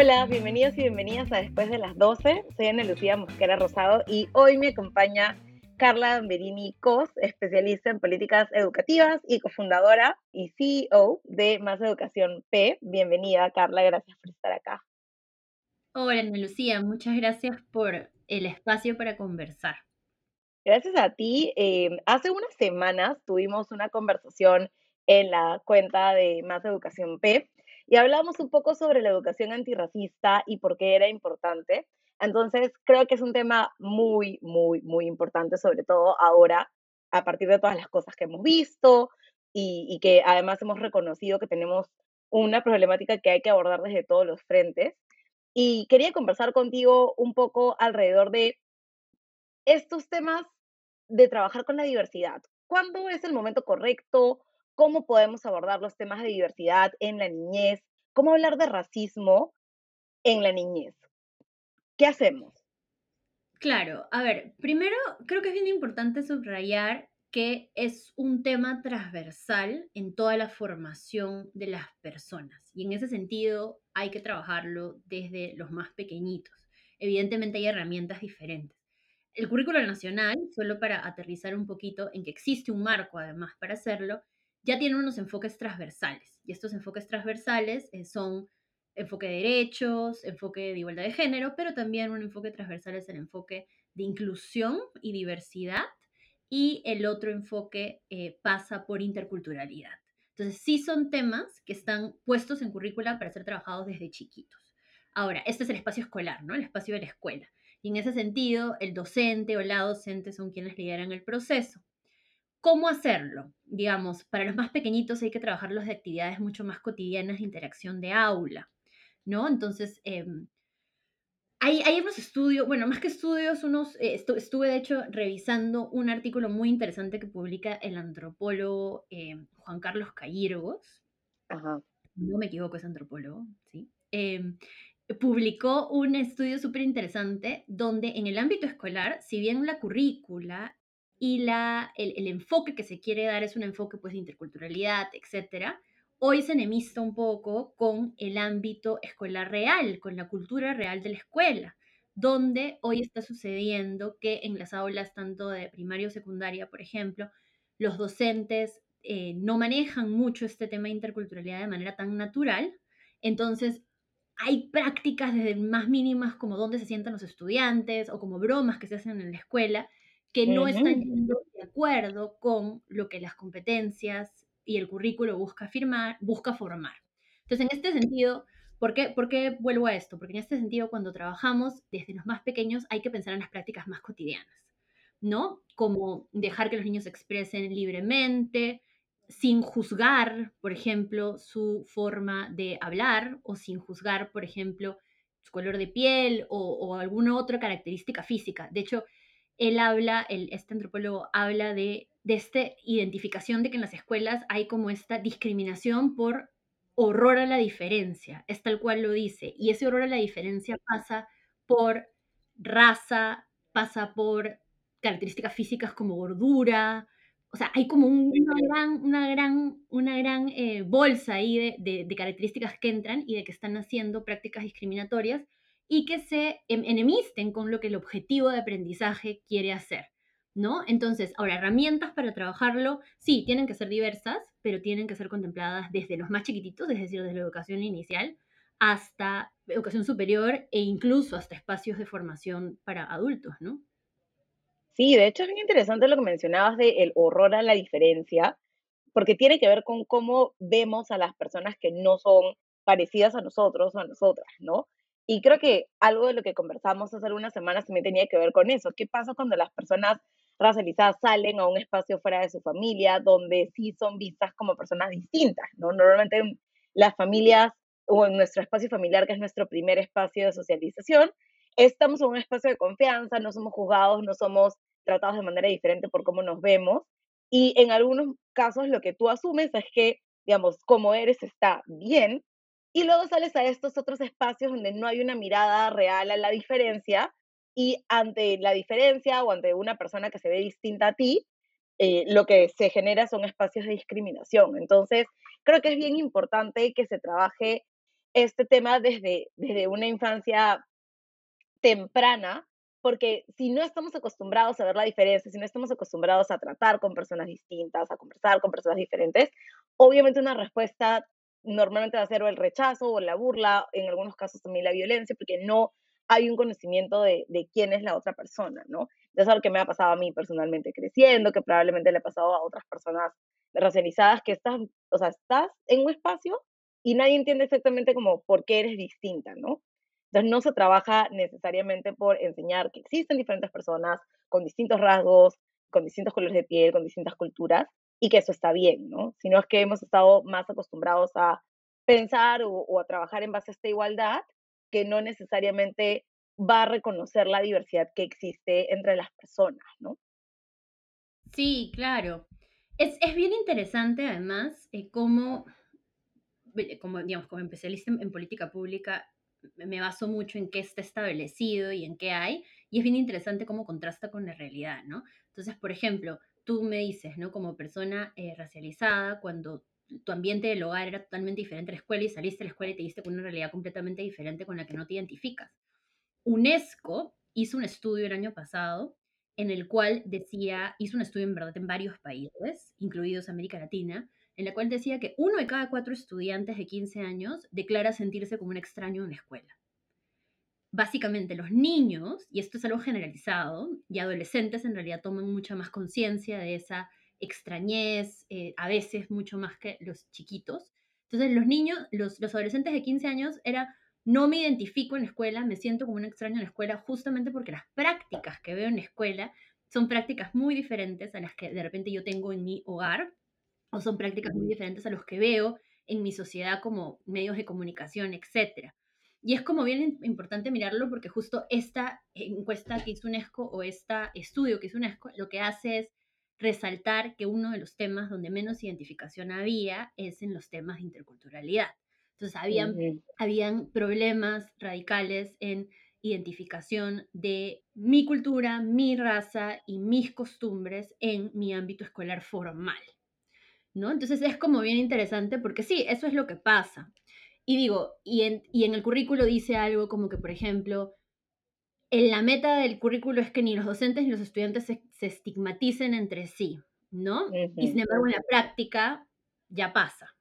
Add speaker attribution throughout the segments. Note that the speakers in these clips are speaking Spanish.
Speaker 1: Hola, bienvenidos y bienvenidas a Después de las 12. Soy Ana Lucía Mosquera Rosado y hoy me acompaña Carla Berini Cos, especialista en políticas educativas y cofundadora y CEO de Más Educación P. Bienvenida, Carla, gracias por estar acá.
Speaker 2: Hola, Ana Lucía, muchas gracias por el espacio para conversar.
Speaker 1: Gracias a ti. Eh, hace unas semanas tuvimos una conversación en la cuenta de Más Educación P y hablamos un poco sobre la educación antirracista y por qué era importante. Entonces, creo que es un tema muy, muy, muy importante, sobre todo ahora, a partir de todas las cosas que hemos visto y, y que además hemos reconocido que tenemos una problemática que hay que abordar desde todos los frentes. Y quería conversar contigo un poco alrededor de estos temas de trabajar con la diversidad. ¿Cuándo es el momento correcto? Cómo podemos abordar los temas de diversidad en la niñez, cómo hablar de racismo en la niñez. ¿Qué hacemos?
Speaker 2: Claro, a ver, primero creo que es bien importante subrayar que es un tema transversal en toda la formación de las personas y en ese sentido hay que trabajarlo desde los más pequeñitos. Evidentemente hay herramientas diferentes. El currículo nacional, solo para aterrizar un poquito en que existe un marco además para hacerlo, ya tienen unos enfoques transversales. Y estos enfoques transversales eh, son enfoque de derechos, enfoque de igualdad de género, pero también un enfoque transversal es el enfoque de inclusión y diversidad. Y el otro enfoque eh, pasa por interculturalidad. Entonces, sí son temas que están puestos en currícula para ser trabajados desde chiquitos. Ahora, este es el espacio escolar, ¿no? El espacio de la escuela. Y en ese sentido, el docente o la docente son quienes lideran el proceso. ¿Cómo hacerlo? Digamos, para los más pequeñitos hay que trabajarlos de actividades mucho más cotidianas de interacción de aula, ¿no? Entonces, em, hay, hay, unos estudios, bueno, más que estudios, unos, eh, estuve de hecho revisando un artículo muy interesante que publica el antropólogo em, Juan Carlos Cayirgos. Ajá. No me equivoco, es antropólogo, ¿sí? Em, publicó un estudio súper interesante donde en el ámbito escolar, si bien la currícula y la, el, enfoque que se quiere dar es un enfoque pues, de interculturalidad, etc., hoy se enemista un poco con el ámbito escolar real, con la cultura real de la escuela, donde hoy está sucediendo que en las aulas tanto de primaria o secundaria, por ejemplo, los docentes eh, no manejan mucho este tema de interculturalidad de manera tan natural, entonces hay prácticas desde más mínimas como dónde se sientan los estudiantes o como bromas que se hacen en la escuela, que no están de acuerdo con lo que las competencias y el currículo busca afirmar, busca formar. Entonces, en este sentido, ¿por qué, ¿por qué vuelvo a esto? Porque en este sentido, cuando trabajamos desde los más pequeños, hay que pensar en las prácticas más cotidianas, ¿no? Como dejar que los niños se expresen libremente, sin juzgar, por ejemplo, su forma de hablar o sin juzgar, por ejemplo, su color de piel o, o alguna otra característica física. De hecho, él habla, el, este antropólogo habla de, de esta identificación de que en las escuelas hay como esta discriminación por horror a la diferencia, es tal cual lo dice, y ese horror a la diferencia pasa por raza, pasa por características físicas como gordura, o sea, hay como una gran, una gran, una gran eh, bolsa ahí de, de, de, características que entran y de que están haciendo prácticas discriminatorias y que se enemisten con lo que el objetivo de aprendizaje quiere hacer, ¿no? Entonces, ahora, herramientas para trabajarlo, sí, tienen que ser diversas, pero tienen que ser contempladas desde los más chiquititos, es decir, desde la educación inicial hasta educación superior e incluso hasta espacios de formación para adultos, ¿no?
Speaker 1: Sí, de hecho es bien interesante lo que mencionabas de el horror a la diferencia, porque tiene que ver con cómo vemos a las personas que no son parecidas a nosotros o a nosotras, ¿no? Y creo que algo de lo que conversamos hace algunas semanas también tenía que ver con eso. ¿Qué pasa cuando las personas racializadas salen a un espacio fuera de su familia donde sí son vistas como personas distintas? ¿no? Normalmente en las familias o en nuestro espacio familiar, que es nuestro primer espacio de socialización, estamos en un espacio de confianza, no somos juzgados, no somos tratados de manera diferente por cómo nos vemos. Y en algunos casos lo que tú asumes es que, digamos, como eres está bien, y luego sales a estos otros espacios donde no hay una mirada real a la diferencia y ante la diferencia o ante una persona que se ve distinta a ti, eh, lo que se genera son espacios de discriminación. Entonces, creo que es bien importante que se trabaje este tema desde, desde una infancia temprana, porque si no estamos acostumbrados a ver la diferencia, si no estamos acostumbrados a tratar con personas distintas, a conversar con personas diferentes, obviamente una respuesta normalmente va a ser el rechazo o la burla, en algunos casos también la violencia, porque no hay un conocimiento de, de quién es la otra persona, ¿no? Eso es algo que me ha pasado a mí personalmente creciendo, que probablemente le ha pasado a otras personas racializadas, que estás, o sea, estás en un espacio y nadie entiende exactamente como por qué eres distinta, ¿no? Entonces no se trabaja necesariamente por enseñar que existen diferentes personas con distintos rasgos, con distintos colores de piel, con distintas culturas, y que eso está bien, ¿no? Sino es que hemos estado más acostumbrados a pensar o, a trabajar en base a esta igualdad que no necesariamente va a reconocer la diversidad que existe entre las personas, ¿no?
Speaker 2: Sí, claro. Es, es bien interesante además eh, cómo, como, digamos, como especialista en política pública, me baso mucho en qué está establecido y en qué hay, y es bien interesante cómo contrasta con la realidad, ¿no? Entonces, por ejemplo, tú me dices, ¿no? Como persona eh, racializada, cuando tu ambiente del hogar era totalmente diferente a la escuela y saliste a la escuela y te diste con una realidad completamente diferente con la que no te identificas. UNESCO hizo un estudio el año pasado en el cual decía, hizo un estudio en verdad en varios países, incluidos América Latina, en la cual decía que uno de cada cuatro estudiantes de 15 años declara sentirse como un extraño en la escuela. Básicamente los niños, y esto es algo generalizado, y adolescentes en realidad toman mucha más conciencia de esa extrañez, eh, a veces mucho más que los chiquitos. Entonces los niños, los, los adolescentes de 15 años era, no me identifico en la escuela, me siento como un extraño en la escuela, justamente porque las prácticas que veo en la escuela son prácticas muy diferentes a las que de repente yo tengo en mi hogar o son prácticas muy diferentes a los que veo en mi sociedad como medios de comunicación, etc. Y es como bien importante mirarlo porque justo esta encuesta que hizo UNESCO o este estudio que hizo UNESCO lo que hace es resaltar que uno de los temas donde menos identificación había es en los temas de interculturalidad. Entonces, habían, habían problemas radicales en identificación de mi cultura, mi raza y mis costumbres en mi ámbito escolar formal. ¿no? Entonces es como bien interesante porque sí, eso es lo que pasa. Y digo, y en, y en el currículo dice algo como que, por ejemplo, en la meta del currículo es que ni los docentes ni los estudiantes se, estigmaticen entre sí, ¿no? Y sin embargo en la práctica ya pasa.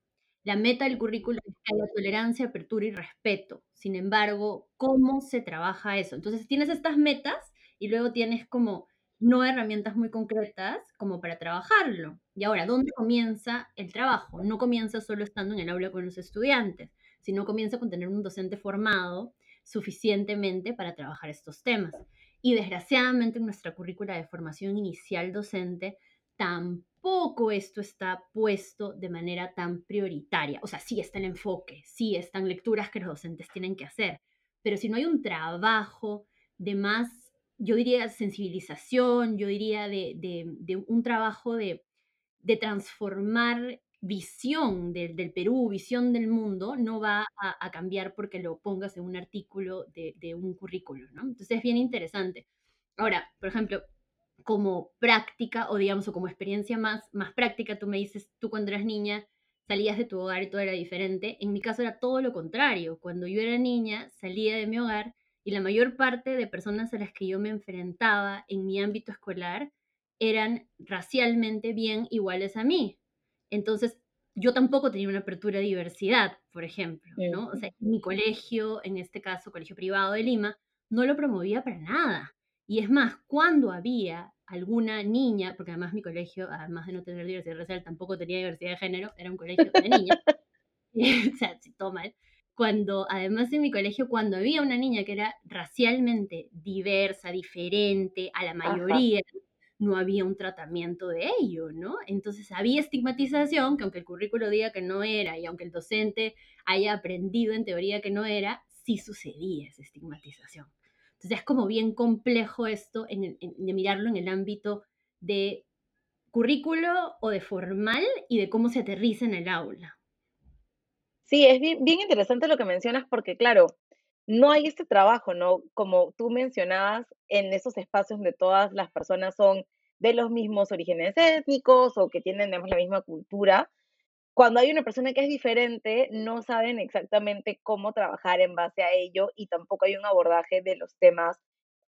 Speaker 2: La meta del currículo es que haya tolerancia, apertura y respeto. Sin embargo, ¿cómo se trabaja eso? Entonces tienes estas metas y luego tienes como no herramientas muy concretas como para trabajarlo. Y ahora, ¿dónde comienza el trabajo? No comienza solo estando en el aula con los estudiantes, sino comienza con tener un docente formado suficientemente para trabajar estos temas. Y desgraciadamente en nuestra currícula de formación inicial docente tampoco esto está puesto de manera tan prioritaria. O sea, sí está el enfoque, sí están lecturas que los docentes tienen que hacer, pero si no hay un trabajo de más yo diría sensibilización, yo diría de, un trabajo de, transformar visión del, Perú, visión del mundo, no va a, cambiar porque lo pongas en un artículo de, un currículo, ¿no? Entonces es bien interesante. Ahora, por ejemplo, como práctica o digamos, o como experiencia más, más práctica, tú me dices, tú cuando eras niña salías de tu hogar y todo era diferente. En mi caso era todo lo contrario. Cuando yo era niña, salía de mi hogar y la mayor parte de personas a las que yo me enfrentaba en mi ámbito escolar eran racialmente bien iguales a mí. Entonces, yo tampoco tenía una apertura de diversidad, por ejemplo, ¿no? O sea, mi colegio, en este caso, colegio privado de Lima, no lo promovía para nada. Y es más, cuando había alguna niña, porque además mi colegio, además de no tener diversidad racial, tampoco tenía diversidad de género, era un colegio de niñas, o sea, si todo mal, cuando, además en mi colegio, cuando había una niña que era racialmente diversa, diferente a la mayoría, no había un tratamiento de ello, ¿no? Entonces había estigmatización, que aunque el currículo diga que no era y aunque el docente haya aprendido en teoría que no era, sí sucedía esa estigmatización. Entonces es como bien complejo esto de mirarlo en el ámbito de currículo o de formal y de cómo se aterriza en el aula.
Speaker 1: Sí, es bien, bien interesante lo que mencionas porque, claro, no hay este trabajo, ¿no? Como tú mencionabas, en esos espacios donde todas las personas son de los mismos orígenes étnicos o que tienen, digamos, la misma cultura, cuando hay una persona que es diferente, no saben exactamente cómo trabajar en base a ello y tampoco hay un abordaje de los temas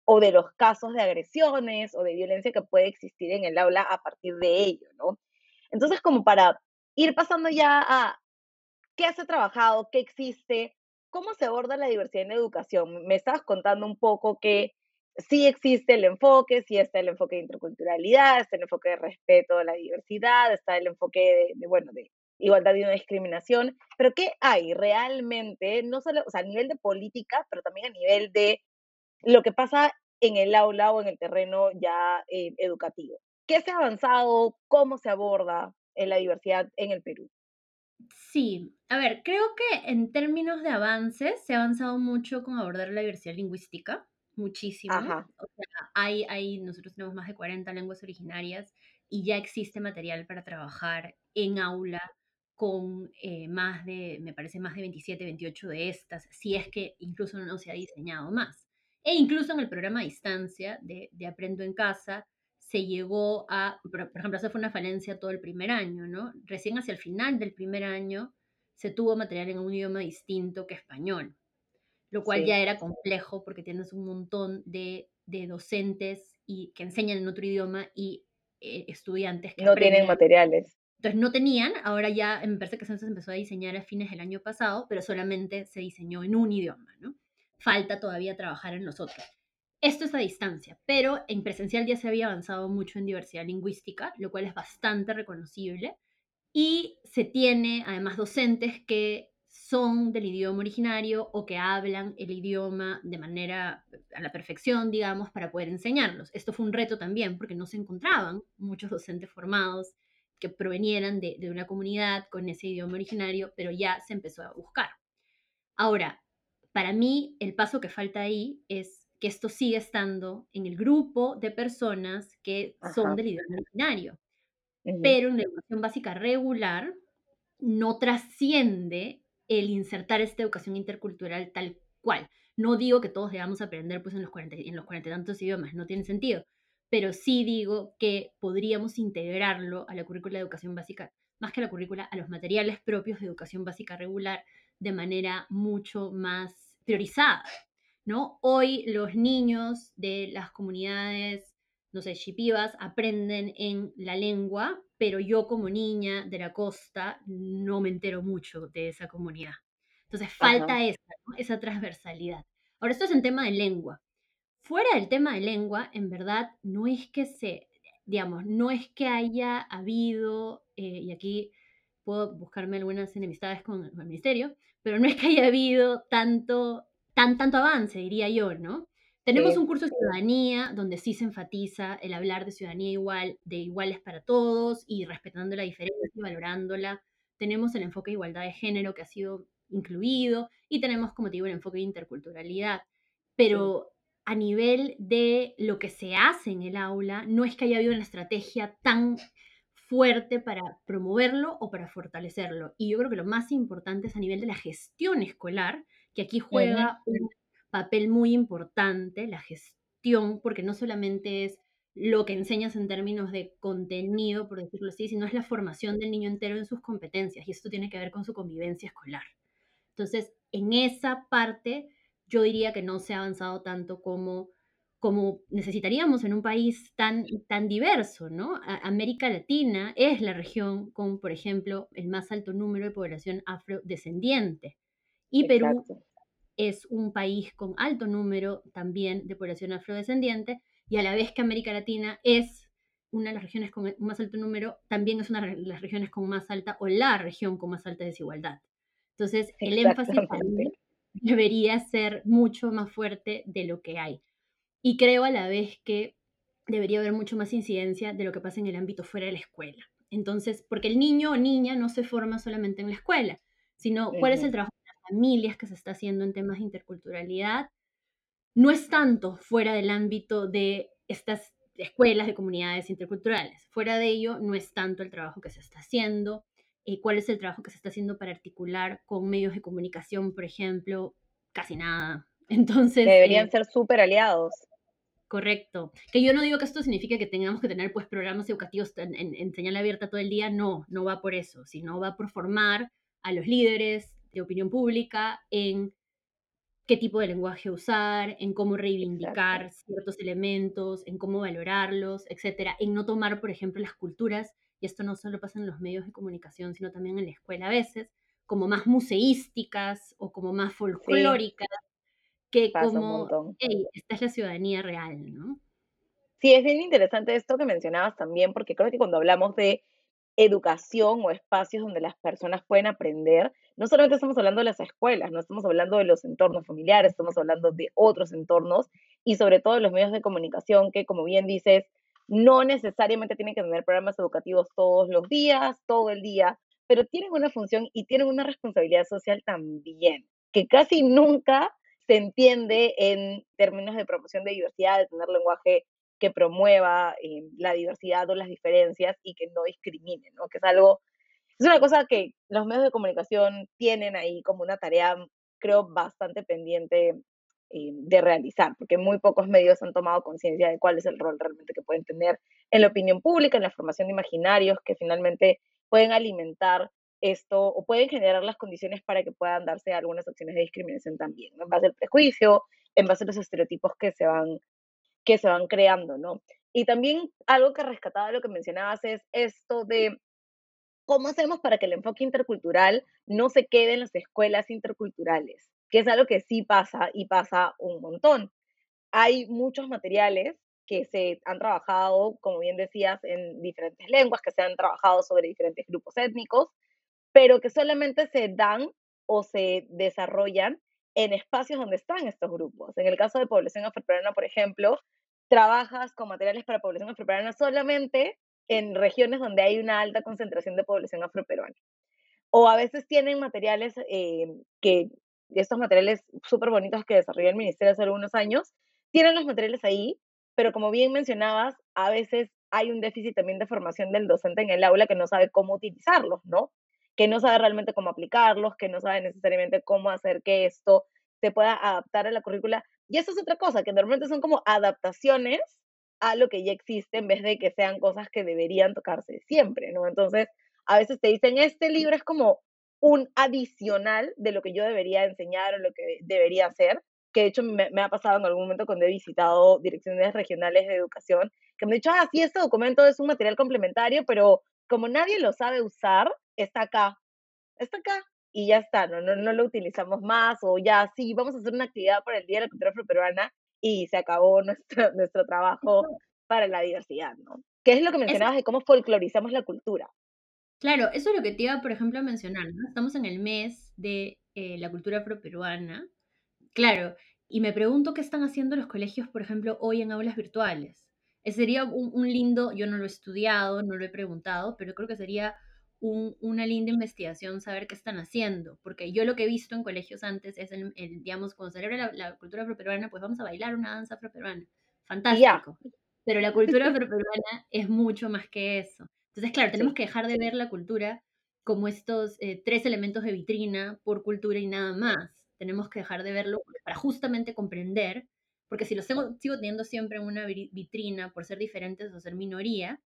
Speaker 1: o de los casos de agresiones o de violencia que puede existir en el aula a partir de ello, ¿no? Entonces, como para ir pasando ya a qué se ha trabajado, qué existe, cómo se aborda la diversidad en educación. Me estabas contando un poco que sí existe el enfoque, sí está el enfoque de interculturalidad, está el enfoque de respeto a la diversidad, está el enfoque de, bueno, de igualdad y no discriminación, pero ¿qué hay realmente, no solo, o sea, a nivel de política, pero también a nivel de lo que pasa en el aula o en el terreno ya eh, educativo? ¿Qué se ha avanzado? ¿Cómo se aborda en la diversidad en el Perú?
Speaker 2: Sí, a ver, creo que en términos de avances se ha avanzado mucho con abordar la diversidad lingüística, muchísimo. O sea, hay, hay, nosotros tenemos más de 40 lenguas originarias y ya existe material para trabajar en aula con eh, más de, me parece, más de 27, 28 de estas, si es que incluso no se ha diseñado más. E incluso en el programa a distancia de, de Aprendo en Casa, se llegó a, por, ejemplo, esa fue una falencia todo el primer año, ¿no? Recién hacia el final del primer año se tuvo material en un idioma distinto que español, lo cual ya era complejo porque tienes un montón de, de docentes y, que enseñan en otro idioma y eh, estudiantes que
Speaker 1: no tienen materiales.
Speaker 2: Entonces no tenían, ahora ya me parece que se empezó a diseñar a fines del año pasado, pero solamente se diseñó en un idioma, ¿no? Falta todavía trabajar en los otros. Esto es a distancia, pero en presencial ya se había avanzado mucho en diversidad lingüística, lo cual es bastante reconocible. Y se tiene además docentes que son del idioma originario o que hablan el idioma de manera a la perfección, digamos, para poder enseñarlos. Esto fue un reto también porque no se encontraban muchos docentes formados que provenieran de, de una comunidad con ese idioma originario, pero ya se empezó a buscar. Ahora, para mí, el paso que falta ahí es que esto sigue estando en el grupo de personas que son del idioma originario. Pero en la educación básica regular no trasciende el insertar esta educación intercultural tal cual. No digo que todos debamos aprender pues, en los cuarenta en los y tantos idiomas, no tiene sentido, pero sí digo que podríamos integrarlo a la currícula de educación básica, más que a la currícula, a los materiales propios de educación básica regular de manera mucho más priorizada. ¿No? Hoy los niños de las comunidades, no sé, shipivas, aprenden en la lengua, pero yo como niña de la costa no me entero mucho de esa comunidad. Entonces falta esa, esa transversalidad. Ahora, esto es en tema de lengua. Fuera del tema de lengua, en verdad, no es que se, digamos, no es que haya habido, eh, y aquí puedo buscarme algunas enemistades con el ministerio, pero no es que haya habido tanto tan, tanto avance, diría yo, ¿no? Tenemos un curso de ciudadanía donde sí se enfatiza el hablar de ciudadanía igual, de iguales para todos y respetando la diferencia y valorándola. Tenemos el enfoque de igualdad de género que ha sido incluido y tenemos, como te digo, el enfoque de interculturalidad. Pero a nivel de lo que se hace en el aula, no es que haya habido una estrategia tan fuerte para promoverlo o para fortalecerlo. Y yo creo que lo más importante es a nivel de la gestión escolar, que aquí juega un papel muy importante, la gestión, porque no solamente es lo que enseñas en términos de contenido, por decirlo así, sino es la formación del niño entero en sus competencias y esto tiene que ver con su convivencia escolar. Entonces, en esa parte, yo diría que no se ha avanzado tanto como, como necesitaríamos en un país tan, tan diverso, ¿no? América Latina es la región con, por ejemplo, el más alto número de población afrodescendiente. Y Perú es un país con alto número también de población afrodescendiente y a la vez que América Latina es una de las regiones con más alto número, también es una de las regiones con más alta o la región con más alta desigualdad. Entonces, el énfasis debería ser mucho más fuerte de lo que hay. Y creo a la vez que debería haber mucho más incidencia de lo que pasa en el ámbito fuera de la escuela. Entonces, porque el niño o niña no se forma solamente en la escuela, sino cuál es el trabajo familias que se está haciendo en temas de interculturalidad, no es tanto fuera del ámbito de estas escuelas de comunidades interculturales. Fuera de ello, no es tanto el trabajo que se está haciendo, eh, cuál es el trabajo que se está haciendo para articular con medios de comunicación, por ejemplo, casi nada. Entonces...
Speaker 1: deberían eh, ser súper aliados.
Speaker 2: Correcto. Que yo no digo que esto signifique que tengamos que tener pues programas educativos en, en, señal abierta todo el día, no, no va por eso, sino va por formar a los líderes de opinión pública en qué tipo de lenguaje usar, en cómo reivindicar ciertos elementos, en cómo valorarlos, etcétera, en no tomar, por ejemplo, las culturas, y esto no solo pasa en los medios de comunicación, sino también en la escuela a veces, como más museísticas o como más folclóricas, que como, hey, esta es la ciudadanía real, ¿no?
Speaker 1: Sí, es bien interesante esto que mencionabas también, porque creo que cuando hablamos de educación o espacios donde las personas pueden aprender, no solamente estamos hablando de las escuelas, no estamos hablando de los entornos familiares, estamos hablando de otros entornos y sobre todo de los medios de comunicación que, como bien dices, no necesariamente tienen que tener programas educativos todos los días, todo el día, pero tienen una función y tienen una responsabilidad social también, que casi nunca se entiende en términos de promoción de diversidad, de tener lenguaje que promueva eh, la diversidad o las diferencias y que no discrimine, ¿no? Que es algo, es una cosa que los medios de comunicación tienen ahí como una tarea, creo, bastante pendiente eh, de realizar, porque muy pocos medios han tomado conciencia de cuál es el rol realmente que pueden tener en la opinión pública, en la formación de imaginarios, que finalmente pueden alimentar esto o pueden generar las condiciones para que puedan darse algunas acciones de discriminación también, en base al prejuicio, en base a los estereotipos que se van que se van creando, ¿no? Y también algo que rescataba lo que mencionabas es esto de cómo hacemos para que el enfoque intercultural no se quede en las escuelas interculturales, que es algo que sí pasa y pasa un montón. Hay muchos materiales que se han trabajado, como bien decías, en diferentes lenguas, que se han trabajado sobre diferentes grupos étnicos, pero que solamente se dan o se desarrollan en espacios donde están estos grupos. En el caso de población afroperuana, por ejemplo, trabajas con materiales para población afroperuana solamente en regiones donde hay una alta concentración de población afroperuana. O a veces tienen materiales eh, que, estos materiales súper bonitos que desarrolló el Ministerio hace algunos años, tienen los materiales ahí, pero como bien mencionabas, a veces hay un déficit también de formación del docente en el aula que no sabe cómo utilizarlos, ¿no? que no sabe realmente cómo aplicarlos, que no sabe necesariamente cómo hacer que esto se pueda adaptar a la currícula. Y eso es otra cosa, que normalmente son como adaptaciones a lo que ya existe en vez de que sean cosas que deberían tocarse siempre, ¿no? Entonces, a veces te dicen, este libro es como un adicional de lo que yo debería enseñar o lo que debería hacer, que de hecho me, ha pasado en algún momento cuando he visitado direcciones regionales de educación, que me han dicho, ah, sí, este documento es un material complementario, pero como nadie lo sabe usar, está acá, está acá y ya está, no, no, no lo utilizamos más o ya sí, vamos a hacer una actividad para el Día de la Cultura Afroperuana y se acabó nuestro, nuestro trabajo para la diversidad, ¿no? ¿Qué es lo que mencionabas de cómo folclorizamos la cultura?
Speaker 2: Claro, eso es lo que te iba, por ejemplo, a mencionar, ¿no? Estamos en el mes de eh, la cultura afroperuana, claro, y me pregunto qué están haciendo los colegios, por ejemplo, hoy en aulas virtuales. Eh, sería un, un lindo, yo no lo he estudiado, no lo he preguntado, pero creo que sería una linda investigación saber qué están haciendo, porque yo lo que he visto en colegios antes es, el, digamos, cuando celebra la, cultura afroperuana, pues vamos a bailar una danza afroperuana. Fantástico. Pero la cultura afroperuana es mucho más que eso. Entonces, claro, tenemos que dejar de ver la cultura como estos eh, tres elementos de vitrina por cultura y nada más. Tenemos que dejar de verlo para justamente comprender, porque si lo sigo, sigo teniendo siempre en una vitrina por ser diferentes o ser minoría,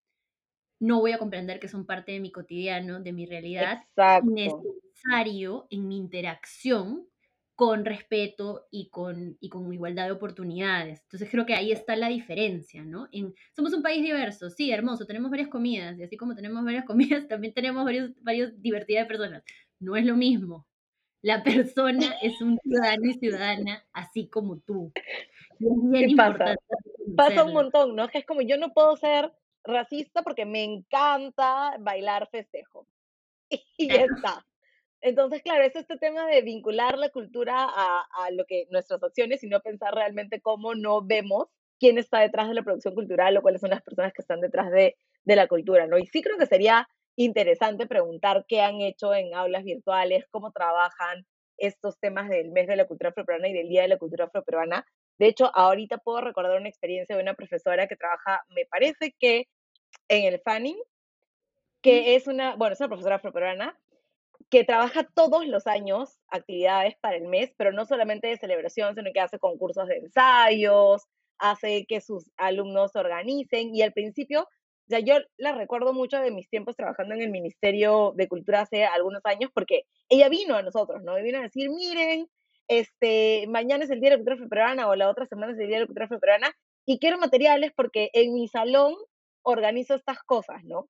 Speaker 2: no voy a comprender que son parte de mi cotidiano, de mi realidad,
Speaker 1: Exacto.
Speaker 2: necesario en mi interacción con respeto y con, y con igualdad de oportunidades. Entonces creo que ahí está la diferencia, ¿no? En, somos un país diverso, sí, hermoso, tenemos varias comidas, y así como tenemos varias comidas, también tenemos varios, varios diversidad de personas. No es lo mismo. La persona es un ciudadano y ciudadana así como tú.
Speaker 1: ¿Qué pasa? Pasa un montón, ¿no? Que es como yo no puedo ser racista porque me encanta bailar festejo. Y ya está. Entonces, claro, es este tema de vincular la cultura a, a, lo que nuestras acciones y no pensar realmente cómo no vemos quién está detrás de la producción cultural o cuáles son las personas que están detrás de, de la cultura, ¿no? Y sí creo que sería interesante preguntar qué han hecho en aulas virtuales, cómo trabajan estos temas del mes de la cultura afroperuana y del Día de la Cultura Afroperuana. De hecho, ahorita puedo recordar una experiencia de una profesora que trabaja, me parece que en el Fanning, que es una, bueno, es una profesora afroperuana, que trabaja todos los años actividades para el mes, pero no solamente de celebración, sino que hace concursos de ensayos, hace que sus alumnos se organicen y al principio, sea, yo la recuerdo mucho de mis tiempos trabajando en el Ministerio de Cultura hace algunos años porque ella vino a nosotros, ¿no? Y vino a decir, miren, este, mañana es el Día de la Cultura Afroperuana o la otra semana es el Día de la Cultura Afroperuana y quiero materiales porque en mi salón organizo estas cosas, ¿no?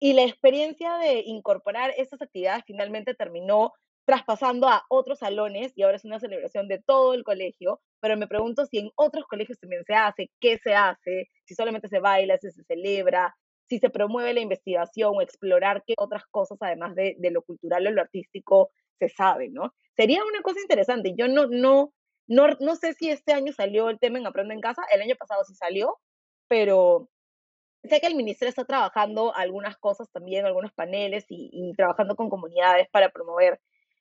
Speaker 1: Y la experiencia de incorporar estas actividades finalmente terminó traspasando a otros salones y ahora es una celebración de todo el colegio, pero me pregunto si en otros colegios también se hace, qué se hace, si solamente se baila, si se celebra, si se promueve la investigación o explorar qué otras cosas, además de, lo cultural o lo artístico, se sabe, ¿no? Sería una cosa interesante. Yo no, no, no, no sé si este año salió el tema en Aprendo en Casa, el año pasado sí salió, pero sé que el ministerio está trabajando algunas cosas también, algunos paneles y, trabajando con comunidades para promover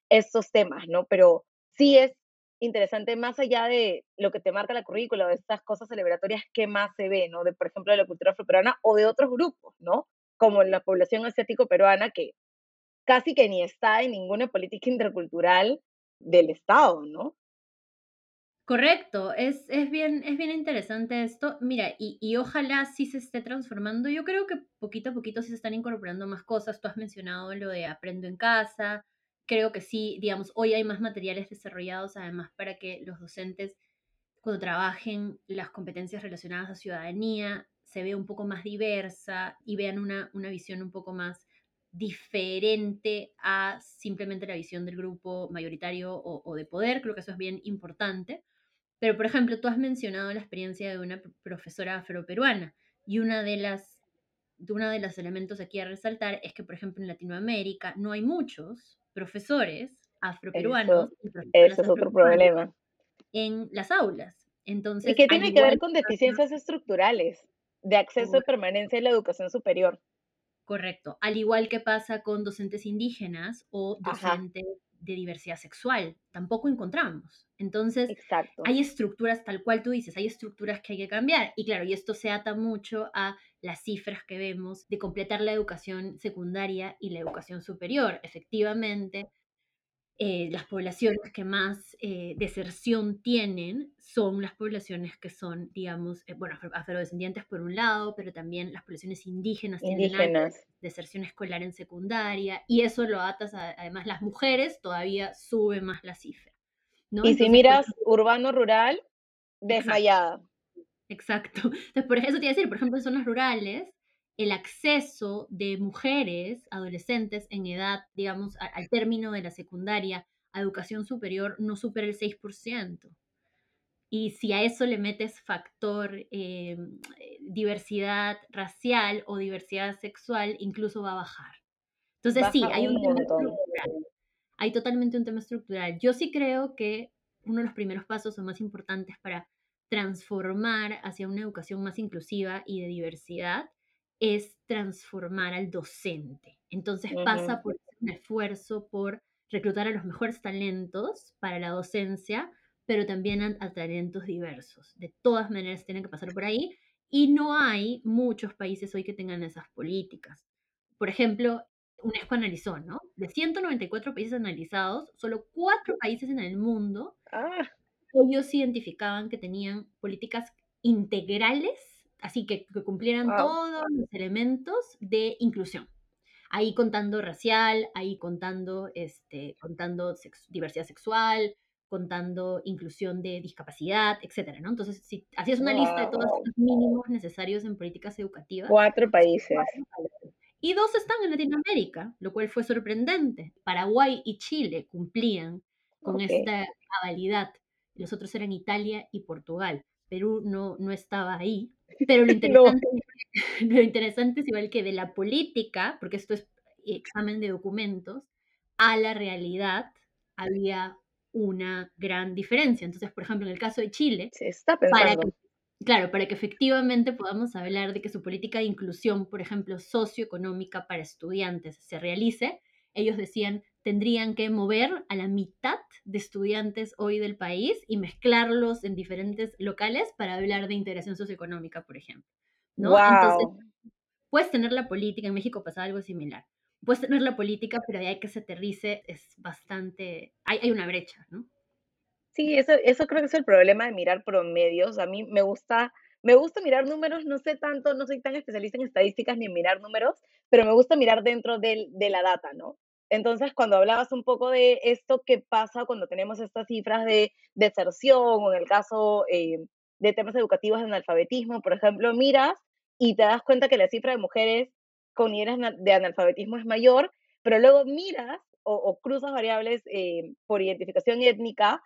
Speaker 1: estos temas, ¿no? Pero sí es interesante, más allá de lo que te marca la currícula, de estas cosas celebratorias, ¿qué más se ve, ¿no? De, por ejemplo, de la cultura afroperuana o de otros grupos, ¿no? Como la población asiático-peruana, que casi que ni está en ninguna política intercultural del Estado, ¿no?
Speaker 2: Correcto, es, es, bien, es bien interesante esto. Mira, y, y, ojalá sí se esté transformando. Yo creo que poquito a poquito sí se están incorporando más cosas. Tú has mencionado lo de aprendo en casa. Creo que sí, digamos, hoy hay más materiales desarrollados además para que los docentes, cuando trabajen las competencias relacionadas a ciudadanía, se vea un poco más diversa y vean una, una visión un poco más diferente a simplemente la visión del grupo mayoritario o, o de poder. Creo que eso es bien importante. Pero, por ejemplo, tú has mencionado la experiencia de una profesora afroperuana y una de las uno de los elementos aquí a resaltar es que, por ejemplo, en Latinoamérica no hay muchos profesores afroperuanos.
Speaker 1: Eso, ese es otro problema.
Speaker 2: En las aulas. Entonces,
Speaker 1: y que tiene que ver con deficiencias estructurales de acceso y permanencia en la educación superior.
Speaker 2: Correcto. Al igual que pasa con docentes indígenas o docentes Ajá de diversidad sexual, tampoco encontramos. Entonces,
Speaker 1: Exacto.
Speaker 2: hay estructuras, tal cual tú dices, hay estructuras que hay que cambiar. Y claro, y esto se ata mucho a las cifras que vemos de completar la educación secundaria y la educación superior. Efectivamente, eh, las poblaciones que más eh, deserción tienen son las poblaciones que son, digamos, eh, bueno, afrodescendientes por un lado, pero también las poblaciones indígenas,
Speaker 1: indígenas.
Speaker 2: tienen deserción escolar en secundaria, y eso lo atas, a, además las mujeres todavía sube más la cifra. ¿No?
Speaker 1: Y Entonces, si miras urbano-rural, desmayada.
Speaker 2: Exacto. Entonces, por eso te iba a decir, por ejemplo, en zonas rurales, el acceso de mujeres, adolescentes en edad, digamos, a, al término de la secundaria a educación superior no supera el 6%. Y si a eso le metes factor eh, diversidad racial o diversidad sexual, incluso va a bajar. Entonces
Speaker 1: Baja
Speaker 2: sí, hay un,
Speaker 1: un
Speaker 2: tema
Speaker 1: montón.
Speaker 2: estructural. Hay totalmente un tema estructural. Yo sí creo que uno de los primeros pasos o más importantes para transformar hacia una educación más inclusiva y de diversidad es transformar al docente. Entonces pasa por un esfuerzo por reclutar a los mejores talentos para la docencia, pero también a, a talentos diversos. De todas maneras tienen que pasar por ahí y no hay muchos países hoy que tengan esas políticas. Por ejemplo, UNESCO analizó, ¿no? De 194 países analizados, solo cuatro países en el mundo,
Speaker 1: Ah,
Speaker 2: ellos identificaban que tenían políticas integrales, así que, que cumplieran
Speaker 1: wow.
Speaker 2: todos los elementos de inclusión. Ahí contando racial, ahí contando, este, contando sex- diversidad sexual, contando inclusión de discapacidad, etcétera, ¿no? Entonces, si hacías una lista de todos los mínimos necesarios en políticas educativas,
Speaker 1: Cuatro países.
Speaker 2: Y dos están en Latinoamérica, lo cual fue sorprendente. Paraguay y Chile cumplían con esta cabalidad. Los otros eran Italia y Portugal. Perú no, no estaba ahí. Pero lo
Speaker 1: No.
Speaker 2: interesante, lo interesante es igual que de la política, porque esto es examen de documentos, a la realidad había una gran diferencia. Entonces, por ejemplo, en el caso de Chile,
Speaker 1: Se está
Speaker 2: para que Claro, para que efectivamente podamos hablar de que su política de inclusión, por ejemplo, socioeconómica para estudiantes se realice, ellos decían, tendrían que mover a la mitad de estudiantes hoy del país y mezclarlos en diferentes locales para hablar de integración socioeconómica, por ejemplo. ¿no? Entonces,
Speaker 1: Wow.
Speaker 2: puedes tener la política, en México pasa algo similar. Puedes tener la política, pero de ahí que se aterrice es bastante, hay, hay una brecha, ¿no?
Speaker 1: Sí, eso, eso creo que es el problema de mirar promedios. A mí me gusta, me gusta mirar números, no sé tanto, no soy tan especialista en estadísticas ni en mirar números, pero me gusta mirar dentro del, de la data, ¿no? Entonces, cuando hablabas un poco de esto, ¿qué pasa cuando tenemos estas cifras de deserción o en el caso eh, de temas educativos de analfabetismo, por ejemplo, miras y te das cuenta que la cifra de mujeres con niveles de analfabetismo es mayor, pero luego miras o, o cruzas variables eh, por identificación étnica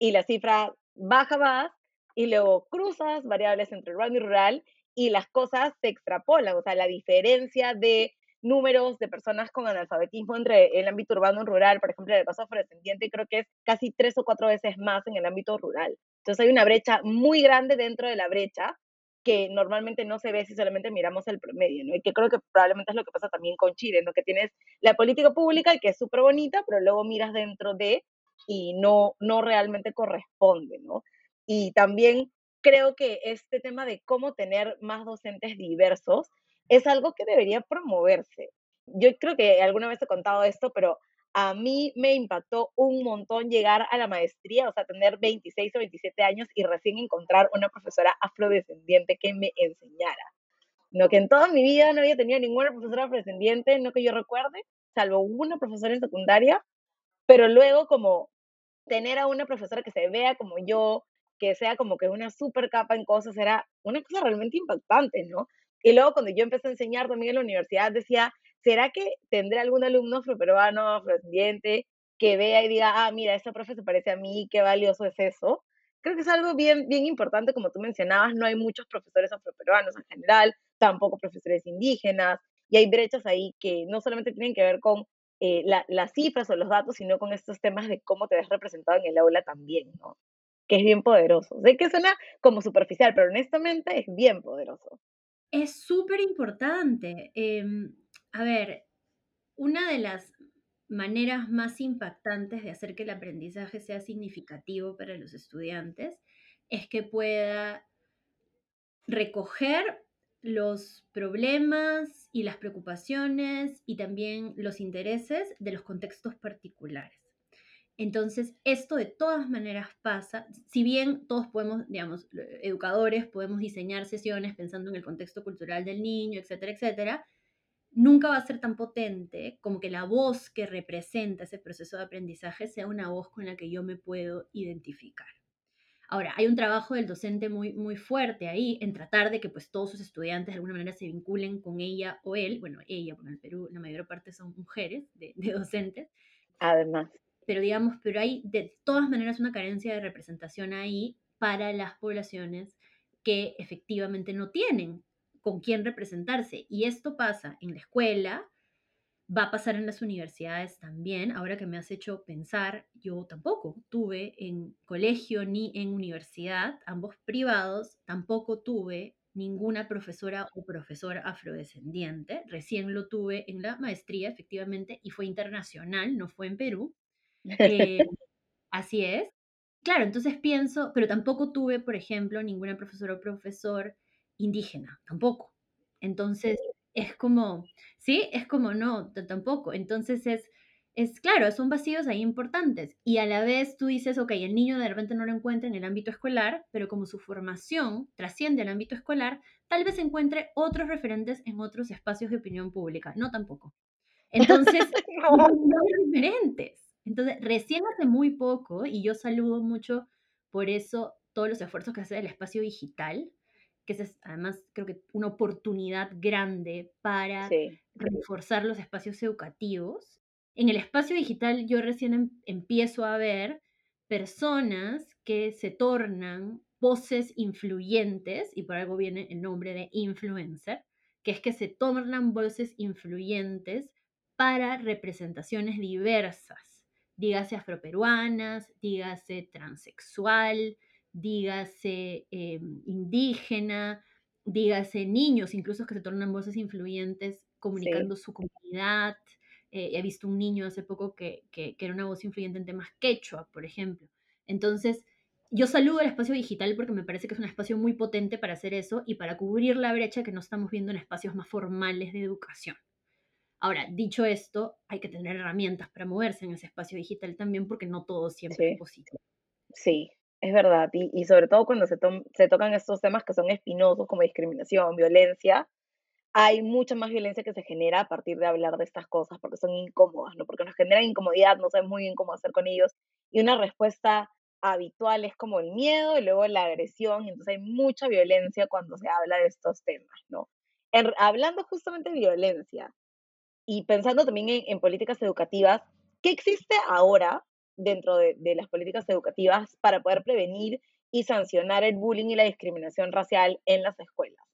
Speaker 1: y la cifra baja más y luego cruzas variables entre urbano y rural y las cosas se extrapolan, o sea, la diferencia de números de personas con analfabetismo entre el ámbito urbano y rural, por ejemplo, en el caso afrodescendiente, creo que es casi tres o cuatro veces más en el ámbito rural. Entonces hay una brecha muy grande dentro de la brecha que normalmente no se ve si solamente miramos el promedio, ¿no? Y que creo que probablemente es lo que pasa también con Chile, ¿no? Que tienes la política pública que es súper bonita, pero luego miras dentro de y no, no realmente corresponde, ¿no? Y también creo que este tema de cómo tener más docentes diversos es algo que debería promoverse. Yo creo que alguna vez he contado esto, pero a mí me impactó un montón llegar a la maestría, o sea, tener 26 o 27 años y recién encontrar una profesora afrodescendiente que me enseñara. No que en toda mi vida no había tenido ninguna profesora afrodescendiente, no que yo recuerde, salvo una profesora en secundaria, pero luego como tener a una profesora que se vea como yo, que sea como que una super capa en cosas, era una cosa realmente impactante, ¿no? Y luego cuando yo empecé a enseñar también en la universidad, decía, ¿será que tendré algún alumno afroperuano, afrodescendiente, que vea y diga, ah, mira, esta profe se parece a mí, qué valioso es eso? Creo que es algo bien, bien importante, como tú mencionabas, no hay muchos profesores afroperuanos en general, tampoco profesores indígenas, y hay brechas ahí que no solamente tienen que ver con eh, las cifras o los datos, sino con estos temas de cómo te ves representado en el aula también, ¿no? Que es bien poderoso. Sé que suena como superficial, pero honestamente es bien poderoso.
Speaker 2: Es súper importante. Em, a ver, una de las maneras más impactantes de hacer que el aprendizaje sea significativo para los estudiantes es que pueda recoger los problemas y las preocupaciones y también los intereses de los contextos particulares. Entonces, esto de todas maneras pasa, si bien todos podemos, digamos, educadores, podemos diseñar sesiones pensando en el contexto cultural del niño, etcétera, etcétera, nunca va a ser tan potente como que la voz que representa ese proceso de aprendizaje sea una voz con la que yo me puedo identificar. Ahora, hay un trabajo del docente muy, muy fuerte ahí en tratar de que pues todos sus estudiantes de alguna manera se vinculen con ella o él, bueno, ella, porque en el Perú la mayor parte son mujeres de, docentes.
Speaker 1: Además.
Speaker 2: Pero digamos, pero hay de todas maneras una carencia de representación ahí para las poblaciones que efectivamente no tienen con quién representarse. Y esto pasa en la escuela, Va a pasar en las universidades también. Ahora que me has hecho pensar, yo tampoco tuve en colegio ni en universidad, ambos privados, tampoco tuve ninguna profesora o profesor afrodescendiente. Recién lo tuve en la maestría, efectivamente, y fue internacional, no fue en Perú. Eh, así es. Claro, entonces pienso, pero tampoco tuve, por ejemplo, ninguna profesora o profesor indígena, tampoco. Entonces, es como, ¿sí? Es como, no, tampoco. Entonces es, es claro, son vacíos ahí importantes. Y a la vez tú dices, ok, el niño de repente no lo encuentra en el ámbito escolar, pero como su formación trasciende al ámbito escolar, tal vez encuentre otros referentes en otros espacios de opinión pública. No tampoco. Entonces, no. diferentes. Entonces, recién hace muy poco, y yo saludo mucho por eso todos los esfuerzos que hace el espacio digital, que es además creo que una oportunidad grande para reforzar los espacios educativos. En el espacio digital yo recién em, empiezo a ver personas que se tornan voces influyentes, y por algo viene el nombre de influencer, que es que se tornan voces influyentes para representaciones diversas, dígase afroperuanas, dígase transexual, dígase em, indígena, dígase niños, incluso que se tornan voces influyentes comunicando su comunidad. Eh, he visto un niño hace poco que, que, era una voz influyente en temas quechua, por ejemplo. Entonces, yo saludo el espacio digital porque me parece que es un espacio muy potente para hacer eso y para cubrir la brecha que no estamos viendo en espacios más formales de educación. Ahora, dicho esto, hay que tener herramientas para moverse en ese espacio digital también porque no todo siempre es positivo.
Speaker 1: Sí, es verdad. Y, y sobre todo cuando se, se tocan estos temas que son espinosos como discriminación, violencia, hay mucha más violencia que se genera a partir de hablar de estas cosas porque son incómodas, ¿no? Porque nos generan incomodidad, no sabemos muy bien cómo hacer con ellos. Y una respuesta habitual es como el miedo y luego la agresión, y entonces hay mucha violencia cuando se habla de estos temas, ¿no? hablando justamente de violencia y pensando también en, políticas educativas, ¿qué existe ahora dentro de, las políticas educativas para poder prevenir y sancionar el bullying y la discriminación racial en las escuelas?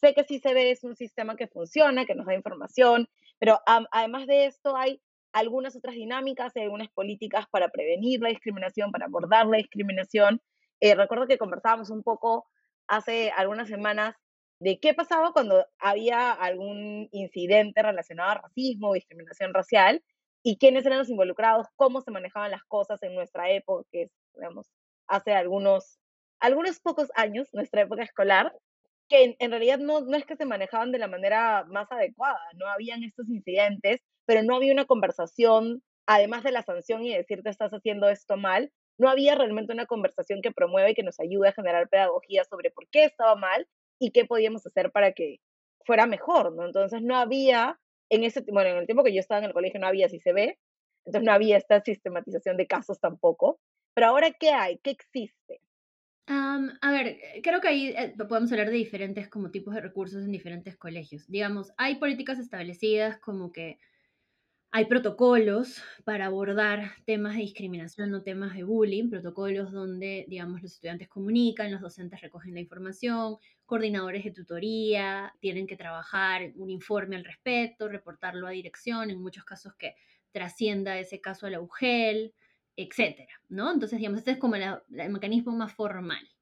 Speaker 1: Sé que sí se ve es un sistema que funciona, que nos da información, pero además de esto hay algunas otras dinámicas, hay algunas políticas para prevenir la discriminación, para abordar la discriminación. Eh, recuerdo que conversábamos un poco hace algunas semanas de qué pasaba cuando había algún incidente relacionado a racismo o discriminación racial y quiénes eran los involucrados, cómo se manejaban las cosas en nuestra época, que es, digamos, hace algunos, algunos pocos años, nuestra época escolar, que en, realidad no, no, es que se manejaban de la manera más adecuada, no habían estos incidentes, pero no había una conversación, además de la sanción y decirte estás haciendo esto mal, no había realmente una conversación que promueva y que nos ayude a generar pedagogía sobre por qué estaba mal y qué podíamos hacer para que fuera mejor, ¿no? Entonces no había, en ese, bueno, en el tiempo que yo estaba en el colegio no había se ve, entonces no había esta sistematización de casos tampoco, pero ahora ¿qué hay? ¿Qué existe?
Speaker 2: a ver, eh, creo que ahí eh, podemos hablar de diferentes como tipos de recursos en diferentes colegios. Digamos, hay políticas establecidas como que hay protocolos para abordar temas de discriminación o temas de bullying, protocolos donde, digamos, los estudiantes comunican, los docentes recogen la información, coordinadores de tutoría tienen que trabajar un informe al respecto, reportarlo a dirección, en muchos casos que trascienda ese caso a la UGEL, etcétera, ¿no? Entonces, digamos, este es como el mecanismo más formal.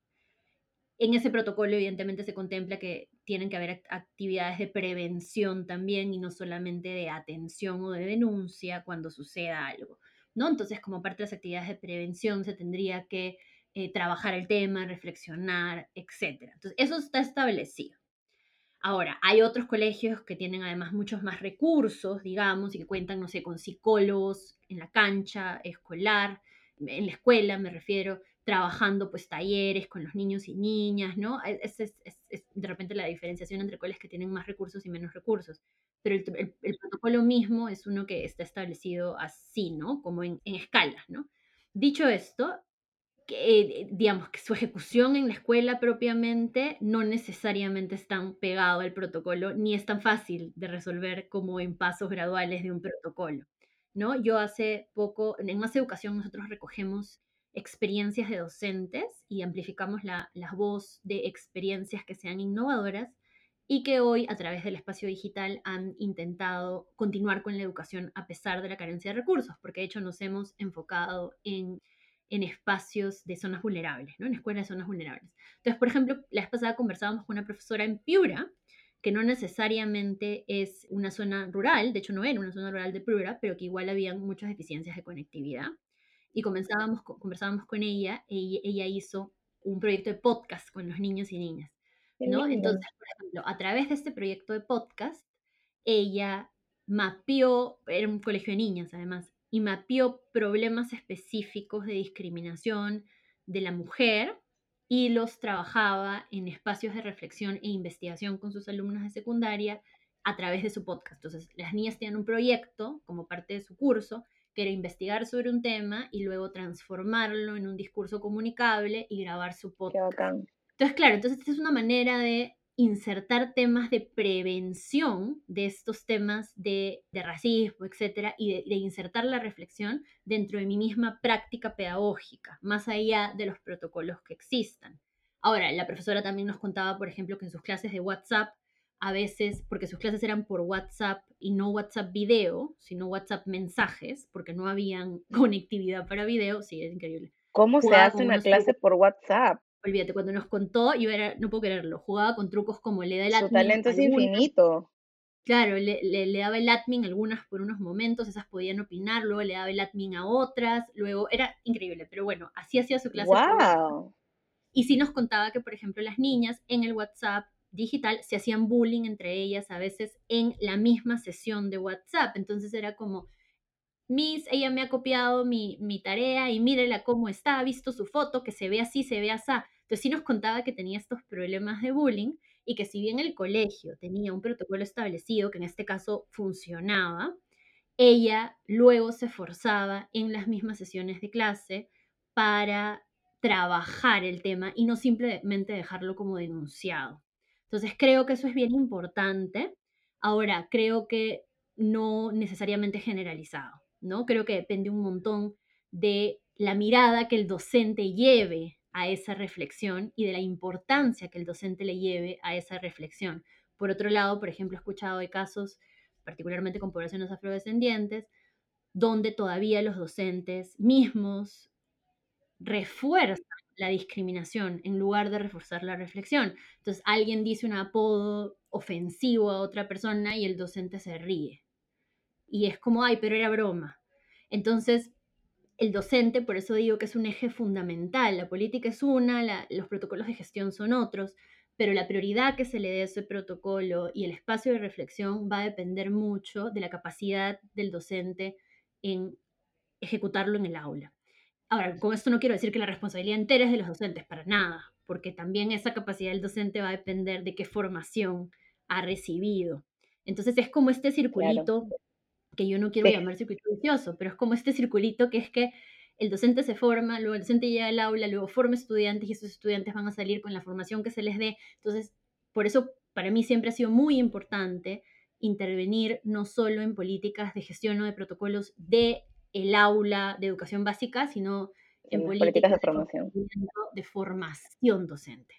Speaker 2: En ese protocolo, evidentemente, se contempla que tienen que haber actividades de prevención también y no solamente de atención o de denuncia cuando suceda algo, ¿no? Entonces, como parte de las actividades de prevención, se tendría que eh, trabajar el tema, reflexionar, etcétera. Entonces, eso está establecido. Ahora, hay otros colegios que tienen además muchos más recursos, digamos, y que cuentan, no sé, con psicólogos en la cancha escolar, en la escuela me refiero, trabajando pues talleres con los niños y niñas, ¿no? Es, es, es, de repente la diferenciación entre colegios que tienen más recursos y menos recursos. Pero el, el, protocolo mismo es uno que está establecido así, ¿no? Como en, en escalas, ¿no? Dicho esto, que, eh, digamos, que su ejecución en la escuela propiamente no necesariamente es tan pegado al protocolo, ni es tan fácil de resolver como en pasos graduales de un protocolo. ¿no? Yo hace poco, en Más Educación, nosotros recogemos experiencias de docentes y amplificamos la, la voz de experiencias que sean innovadoras y que hoy a través del espacio digital han intentado continuar con la educación a pesar de la carencia de recursos, porque de hecho nos hemos enfocado en en espacios de zonas vulnerables, ¿no? En escuelas de zonas vulnerables. Entonces, por ejemplo, la vez pasada conversábamos con una profesora en Piura, que no necesariamente es una zona rural, de hecho no era una zona rural de Piura, pero que igual había muchas deficiencias de conectividad. Y comenzábamos, conversábamos con ella, y ella hizo un proyecto de podcast con los niños y niñas, ¿no? Entonces, por ejemplo, a través de este proyecto de podcast, ella mapeó, era un colegio de niñas además, y mapeó problemas específicos de discriminación de la mujer y los trabajaba en espacios de reflexión e investigación con sus alumnos de secundaria a través de su podcast. Entonces, las niñas tenían un proyecto como parte de su curso que era investigar sobre un tema y luego transformarlo en un discurso comunicable y grabar su podcast. Entonces, claro, entonces esta es una manera de insertar temas de prevención de estos temas de, racismo, etcétera, y de, insertar la reflexión dentro de mi misma práctica pedagógica, más allá de los protocolos que existan. Ahora, la profesora también nos contaba, por ejemplo, que en sus clases de WhatsApp, a veces, porque sus clases eran por WhatsApp y no WhatsApp video, sino WhatsApp mensajes, porque no habían conectividad para video, sí, es increíble.
Speaker 1: ¿Cómo se hace una clase por WhatsApp?
Speaker 2: olvídate, cuando nos contó, yo era, no puedo creerlo, jugaba con trucos como le da el
Speaker 1: admin. Su talento es infinito.
Speaker 2: Claro, le, le, daba el admin algunas por unos momentos, esas podían opinar, luego le daba el admin a otras, luego era increíble, pero bueno, así hacía su clase.
Speaker 1: ¡Wow!
Speaker 2: Y sí nos contaba que, por ejemplo, las niñas en el WhatsApp digital se hacían bullying entre ellas a veces en la misma sesión de WhatsApp, entonces era como, Miss, ella me ha copiado mi, mi tarea y mírela cómo está, ha visto su foto, que se ve así, se ve así. Entonces sí nos contaba que tenía estos problemas de bullying y que si bien el colegio tenía un protocolo establecido, que en este caso funcionaba, ella luego se forzaba en las mismas sesiones de clase para trabajar el tema y no simplemente dejarlo como denunciado. Entonces creo que eso es bien importante. Ahora, creo que no necesariamente generalizado, ¿no? Creo que depende un montón de la mirada que el docente lleve a esa reflexión y de la importancia que el docente le lleve a esa reflexión. Por otro lado, por ejemplo, he escuchado de casos, particularmente con poblaciones afrodescendientes, donde todavía los docentes mismos refuerzan la discriminación en lugar de reforzar la reflexión. Entonces, alguien dice un apodo ofensivo a otra persona y el docente se ríe. Y es como, ay, pero era broma. Entonces, el docente, por eso digo que es un eje fundamental. La política es una, los protocolos de gestión son otros, pero la prioridad que se le dé a ese protocolo y el espacio de reflexión va a depender mucho de la capacidad del docente en ejecutarlo en el aula. Ahora, con esto no quiero decir que la responsabilidad entera es de los docentes, para nada, porque también esa capacidad del docente va a depender de qué formación ha recibido. Entonces es como este circulito que yo no quiero llamar circuito vicioso, pero es como este circulito que es que el docente se forma, luego el docente llega al aula, luego forma estudiantes y esos estudiantes van a salir con la formación que se les dé. Entonces, por eso para mí siempre ha sido muy importante intervenir no solo en políticas de gestión o de protocolos de el aula de educación básica, sino en, políticas, de formación. De, formación docente.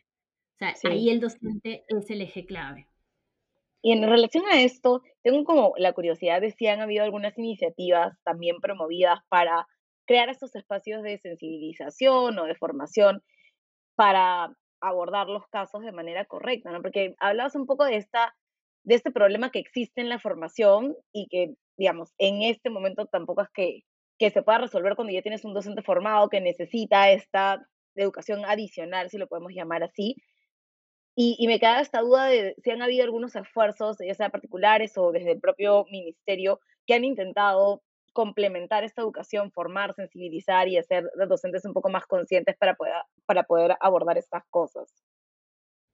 Speaker 2: O sea, ahí el docente es el eje clave.
Speaker 1: Y en relación a esto, tengo como la curiosidad de si han habido algunas iniciativas también promovidas para crear estos espacios de sensibilización o de formación para abordar los casos de manera correcta, ¿no? Porque hablabas un poco de esta de este problema que existe en la formación y que, digamos, en este momento tampoco es que, que se pueda resolver cuando ya tienes un docente formado que necesita esta educación adicional, si lo podemos llamar así, y, me queda esta duda de si han habido algunos esfuerzos, ya sea particulares o desde el propio ministerio, que han intentado complementar esta educación, formar, sensibilizar y hacer docentes un poco más conscientes para poder, para poder abordar estas cosas.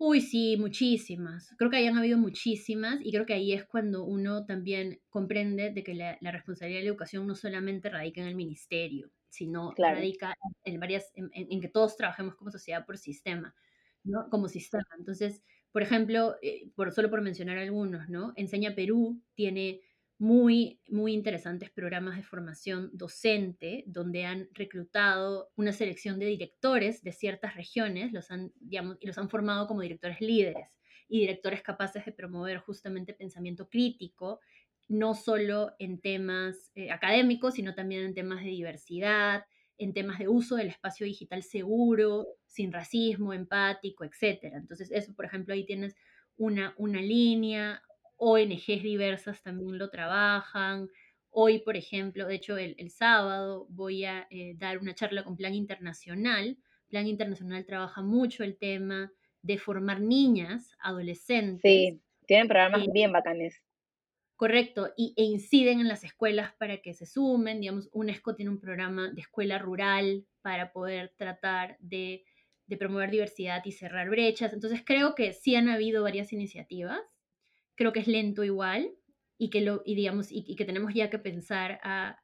Speaker 2: Uy, sí, muchísimas. Creo que hayan habido muchísimas y creo que ahí es cuando uno también comprende de que la, responsabilidad de la educación no solamente radica en el ministerio, sino radica en varias, en, que todos trabajemos como sociedad por sistema. ¿no? Como sistema. Entonces, por ejemplo, eh, por, solo por mencionar algunos, ¿no? Enseña Perú tiene muy, muy interesantes programas de formación docente, donde han reclutado una selección de directores de ciertas regiones, los han, digamos, y los han formado como directores líderes y directores capaces de promover justamente pensamiento crítico, no solo en temas eh, académicos, sino también en temas de diversidad, en temas de uso del espacio digital seguro, sin racismo, empático, etc. Entonces, eso, por ejemplo, ahí tienes una, una línea, ONGs diversas también lo trabajan. Hoy, por ejemplo, de hecho, el, sábado voy a eh, dar una charla con Plan Internacional. Plan Internacional trabaja mucho el tema de formar niñas, adolescentes.
Speaker 1: Sí, tienen programas eh, bien bacanes.
Speaker 2: Correcto, y, e inciden en las escuelas para que se sumen. Digamos, UNESCO tiene un programa de escuela rural para poder tratar de, promover diversidad y cerrar brechas. Entonces creo que sí han habido varias iniciativas. Creo que es lento igual y que, lo, y digamos, y que tenemos ya que pensar a,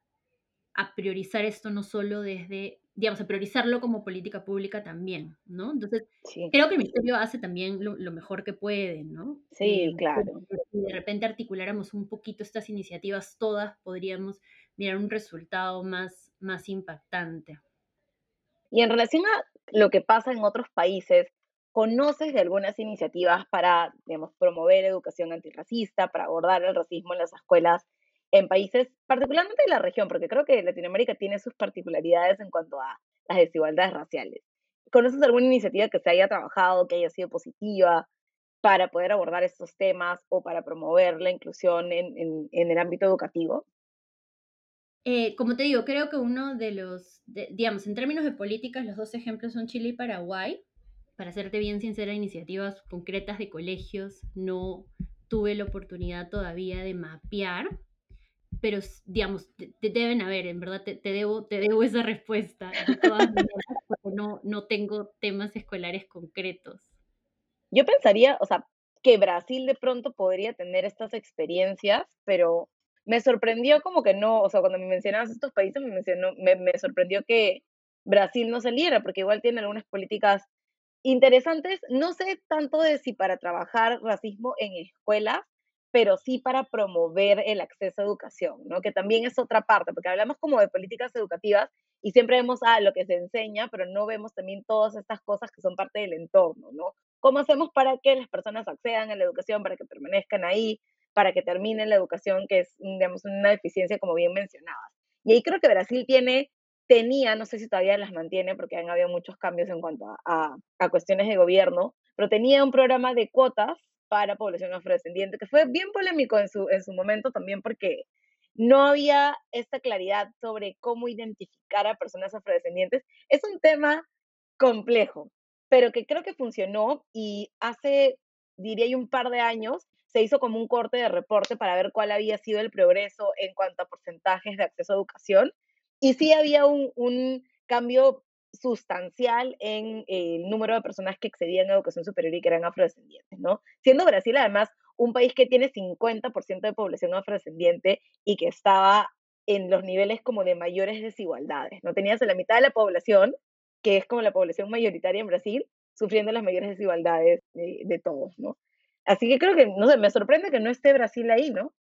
Speaker 2: a priorizar esto no solo desde, digamos, a priorizarlo como política pública también, ¿no? Entonces, creo que el Ministerio hace también lo, mejor que puede, ¿no?
Speaker 1: Sí, eh, claro.
Speaker 2: Si de repente articuláramos un poquito estas iniciativas todas, podríamos mirar un resultado más, más impactante.
Speaker 1: Y en relación a lo que pasa en otros países, ¿conoces de algunas iniciativas para, digamos, promover educación antirracista, para abordar el racismo en las escuelas en países, particularmente de la región, porque creo que Latinoamérica tiene sus particularidades en cuanto a las desigualdades raciales. ¿Conoces alguna iniciativa que se haya trabajado, que haya sido positiva para poder abordar estos temas o para promover la inclusión en, el ámbito educativo?
Speaker 2: Eh, como te digo, creo que uno de los, digamos, en términos de políticas, los dos ejemplos son Chile y Paraguay. Para serte bien sincera, iniciativas concretas de colegios no tuve la oportunidad todavía de mapear, pero digamos, te, deben haber, en verdad te, debo, te debo esa respuesta, no, no tengo temas escolares concretos.
Speaker 1: Yo pensaría, o sea, que Brasil de pronto podría tener estas experiencias, pero me sorprendió como que no, o sea, cuando me mencionabas estos países, me, me, me sorprendió que Brasil no saliera, porque igual tiene algunas políticas interesantes, no sé tanto de si para trabajar racismo en escuelas, pero sí para promover el acceso a educación, ¿no? Que también es otra parte, porque hablamos como de políticas educativas y siempre vemos a ah, lo que se enseña, pero no vemos también todas estas cosas que son parte del entorno, ¿no? ¿Cómo hacemos para que las personas accedan a la educación, para que permanezcan ahí, para que terminen la educación, que es, digamos, una deficiencia como bien mencionabas? Y ahí creo que Brasil tiene, tenía, no sé si todavía las mantiene, porque han habido muchos cambios en cuanto a, cuestiones de gobierno, pero tenía un programa de cuotas para población afrodescendiente, que fue bien polémico en su, en su momento también porque no había esta claridad sobre cómo identificar a personas afrodescendientes. Es un tema complejo, pero que creo que funcionó y hace, diría un par de años se hizo como un corte de reporte para ver cuál había sido el progreso en cuanto a porcentajes de acceso a educación. Y sí había un, cambio sustancial en el número de personas que excedían educación superior y que eran afrodescendientes, ¿no? Siendo Brasil además un país que tiene 50% de población afrodescendiente y que estaba en los niveles como de mayores desigualdades, ¿no? Tenías la mitad de la población, que es como la población mayoritaria en Brasil, sufriendo las mayores desigualdades de, de todos, ¿no? Así que creo que, no sé, me sorprende que no esté Brasil ahí, ¿no?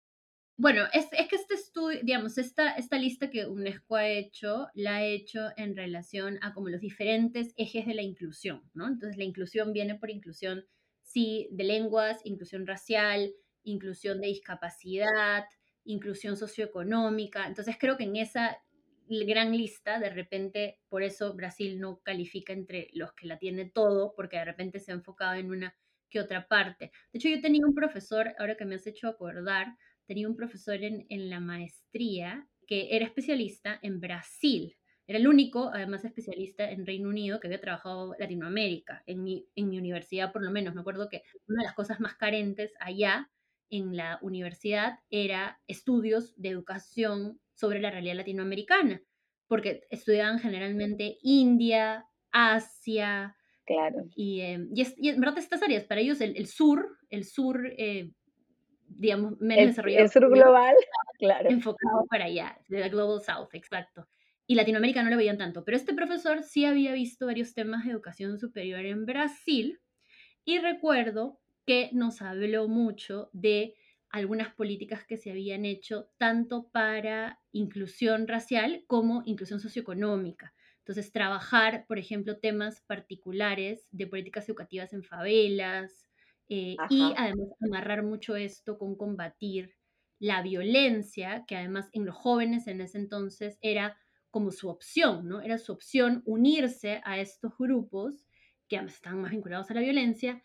Speaker 2: Bueno, es, es, que este estudio, digamos, esta, esta lista que UNESCO ha hecho, la ha hecho en relación a como los diferentes ejes de la inclusión, ¿no? Entonces, la inclusión viene por inclusión, sí, de lenguas, inclusión racial, inclusión de discapacidad, inclusión socioeconómica. Entonces, creo que en esa gran lista, de repente, por eso Brasil no califica entre los que la tiene todo, porque de repente se ha enfocado en una que otra parte. De hecho, yo tenía un profesor, ahora que me has hecho acordar, tenía un profesor en, la maestría que era especialista en Brasil. Era el único, además, especialista en Reino Unido que había trabajado Latinoamérica, en mi, en mi universidad por lo menos. Me acuerdo que una de las cosas más carentes allá en la universidad era estudios de educación sobre la realidad latinoamericana, porque estudiaban generalmente India, Asia.
Speaker 1: Claro.
Speaker 2: Y, eh, y, en verdad estas áreas, para ellos el, sur, el sur eh, digamos, menos desarrollado.
Speaker 1: El sur global, claro.
Speaker 2: Enfocado para allá, de la Global South, exacto. Y Latinoamérica no lo veían tanto, pero este profesor sí había visto varios temas de educación superior en Brasil y recuerdo que nos habló mucho de algunas políticas que se habían hecho tanto para inclusión racial como inclusión socioeconómica. Entonces, trabajar, por ejemplo, temas particulares de políticas educativas en favelas, eh, y además amarrar mucho esto con combatir la violencia, que además en los jóvenes en ese entonces era como su opción, ¿no? Era su opción unirse a estos grupos que estaban más vinculados a la violencia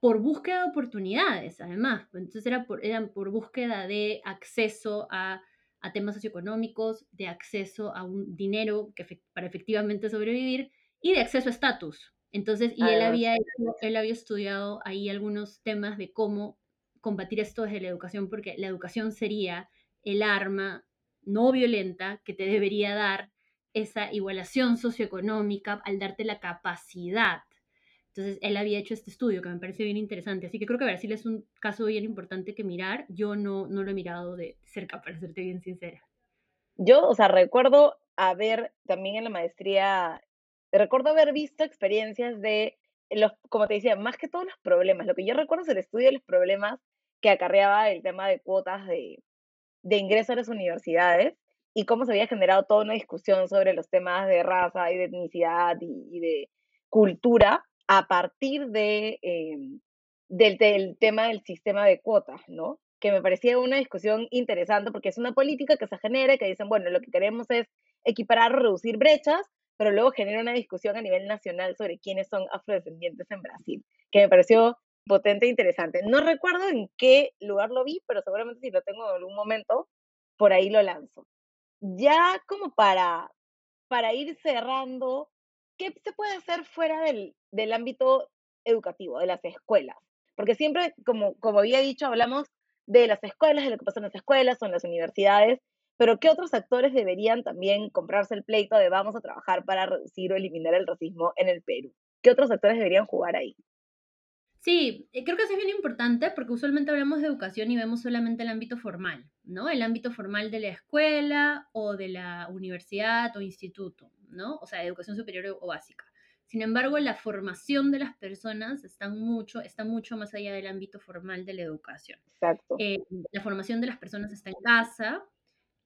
Speaker 2: por búsqueda de oportunidades, además. Entonces era por, eran por búsqueda de acceso a, a temas socioeconómicos, de acceso a un dinero que, para efectivamente sobrevivir y de acceso a estatus, entonces, y él había, él había estudiado ahí algunos temas de cómo combatir esto desde la educación, porque la educación sería el arma no violenta que te debería dar esa igualación socioeconómica al darte la capacidad. Entonces, él había hecho este estudio que me parece bien interesante. Así que creo que Brasil es un caso bien importante que mirar. Yo no, no lo he mirado de cerca, para serte bien sincera.
Speaker 1: Yo, o sea, recuerdo haber también en la maestría recuerdo haber visto experiencias de los, como te decía, más que todos los problemas. Lo que yo recuerdo es el estudio de los problemas que acarreaba el tema de cuotas de, de ingreso a las universidades y cómo se había generado toda una discusión sobre los temas de raza y de etnicidad y, de cultura a partir de, em, del, del, tema del sistema de cuotas, ¿no? Que me parecía una discusión interesante porque es una política que se genera, que dicen, bueno, lo que queremos es equiparar reducir brechas, pero luego genera una discusión a nivel nacional sobre quiénes son afrodescendientes en Brasil, que me pareció potente e interesante. No recuerdo en qué lugar lo vi, pero seguramente si lo tengo en algún momento, por ahí lo lanzo. Ya como para, para ir cerrando, ¿qué se puede hacer fuera del, del ámbito educativo, de las escuelas? Porque siempre, como, como había dicho, hablamos de las escuelas, de lo que pasa en las escuelas o en las universidades, pero ¿qué otros actores deberían también comprarse el pleito de vamos a trabajar para reducir o eliminar el racismo en el Perú? ¿Qué otros actores deberían jugar ahí?
Speaker 2: Sí, eh, creo que eso es bien importante porque usualmente hablamos de educación y vemos solamente el ámbito formal, ¿no? El ámbito formal de la escuela o de la universidad o instituto, ¿no? O sea, educación superior o básica. Sin embargo, la formación de las personas está mucho, está mucho más allá del ámbito formal de la educación.
Speaker 1: Exacto.
Speaker 2: Eh, la formación de las personas está en casa,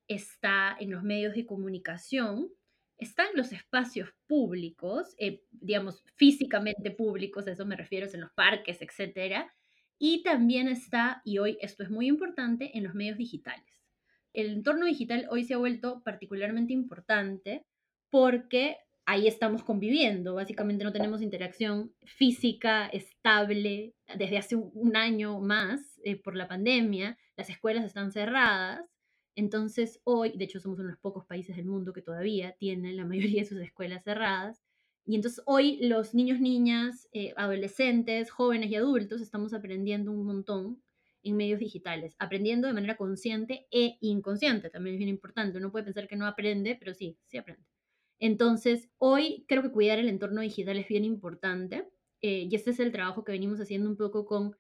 Speaker 2: está en los medios de comunicación, están los espacios públicos, eh, digamos, físicamente públicos, a eso me refiero, en los parques, etcétera, y también está, y hoy esto es muy importante, en los medios digitales. El entorno digital hoy se ha vuelto particularmente importante porque ahí estamos conviviendo. Básicamente no tenemos interacción física estable desde hace un año más eh, por la pandemia. Las escuelas están cerradas entonces hoy, de hecho somos uno de los pocos países del mundo que todavía tienen la mayoría de sus escuelas cerradas, y entonces hoy los niños, niñas, eh, adolescentes, jóvenes y adultos estamos aprendiendo un montón en medios digitales, aprendiendo de manera consciente e inconsciente, también es bien importante, uno puede pensar que no aprende, pero sí, sí aprende. Entonces, hoy creo que cuidar el entorno digital es bien importante, eh, y este es el trabajo que venimos haciendo un poco con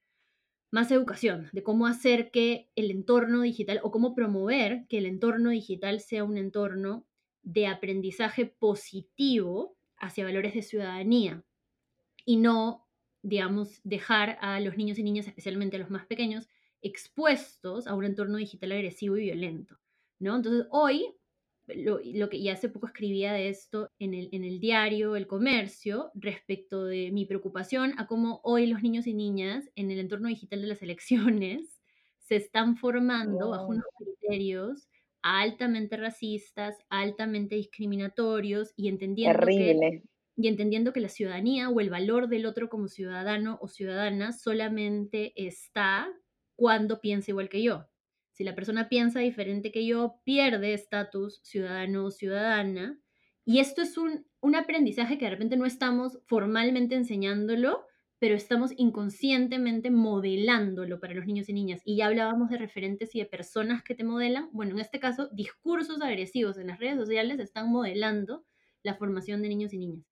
Speaker 2: más educación de cómo hacer que el entorno digital o cómo promover que el entorno digital sea un entorno de aprendizaje positivo hacia valores de ciudadanía y no, digamos, dejar a los niños y niñas, especialmente a los más pequeños, expuestos a un entorno digital agresivo y violento, ¿no? Entonces, hoy lo, que ya hace poco escribía de esto en el, en el diario El Comercio respecto de mi preocupación a cómo hoy los niños y niñas en el entorno digital de las elecciones se están formando bajo unos criterios altamente racistas, altamente discriminatorios y entendiendo que y entendiendo que la ciudadanía o el valor del otro como ciudadano o ciudadana solamente está cuando piensa igual que yo. Si la persona piensa diferente que yo, pierde estatus ciudadano o ciudadana. Y esto es un, un aprendizaje que de repente no estamos formalmente enseñándolo, pero estamos inconscientemente modelándolo para los niños y niñas. Y ya hablábamos de referentes y de personas que te modelan. Bueno, en este caso, discursos agresivos en las redes sociales están modelando la formación de niños y niñas.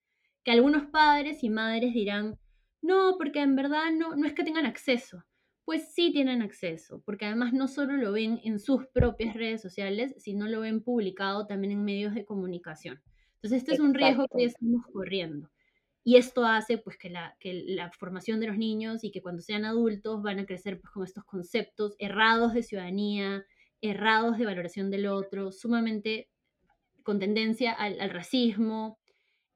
Speaker 2: Que algunos padres y madres dirán, no, porque en verdad no, no es que tengan acceso pues sí tienen acceso, porque además no solo lo ven en sus propias redes sociales, sino lo ven publicado también en medios de comunicación. Entonces, este es un riesgo que estamos corriendo. Y esto hace pues que la, que la formación de los niños y que cuando sean adultos van a crecer pues, con estos conceptos errados de ciudadanía, errados de valoración del otro, sumamente con tendencia al, al racismo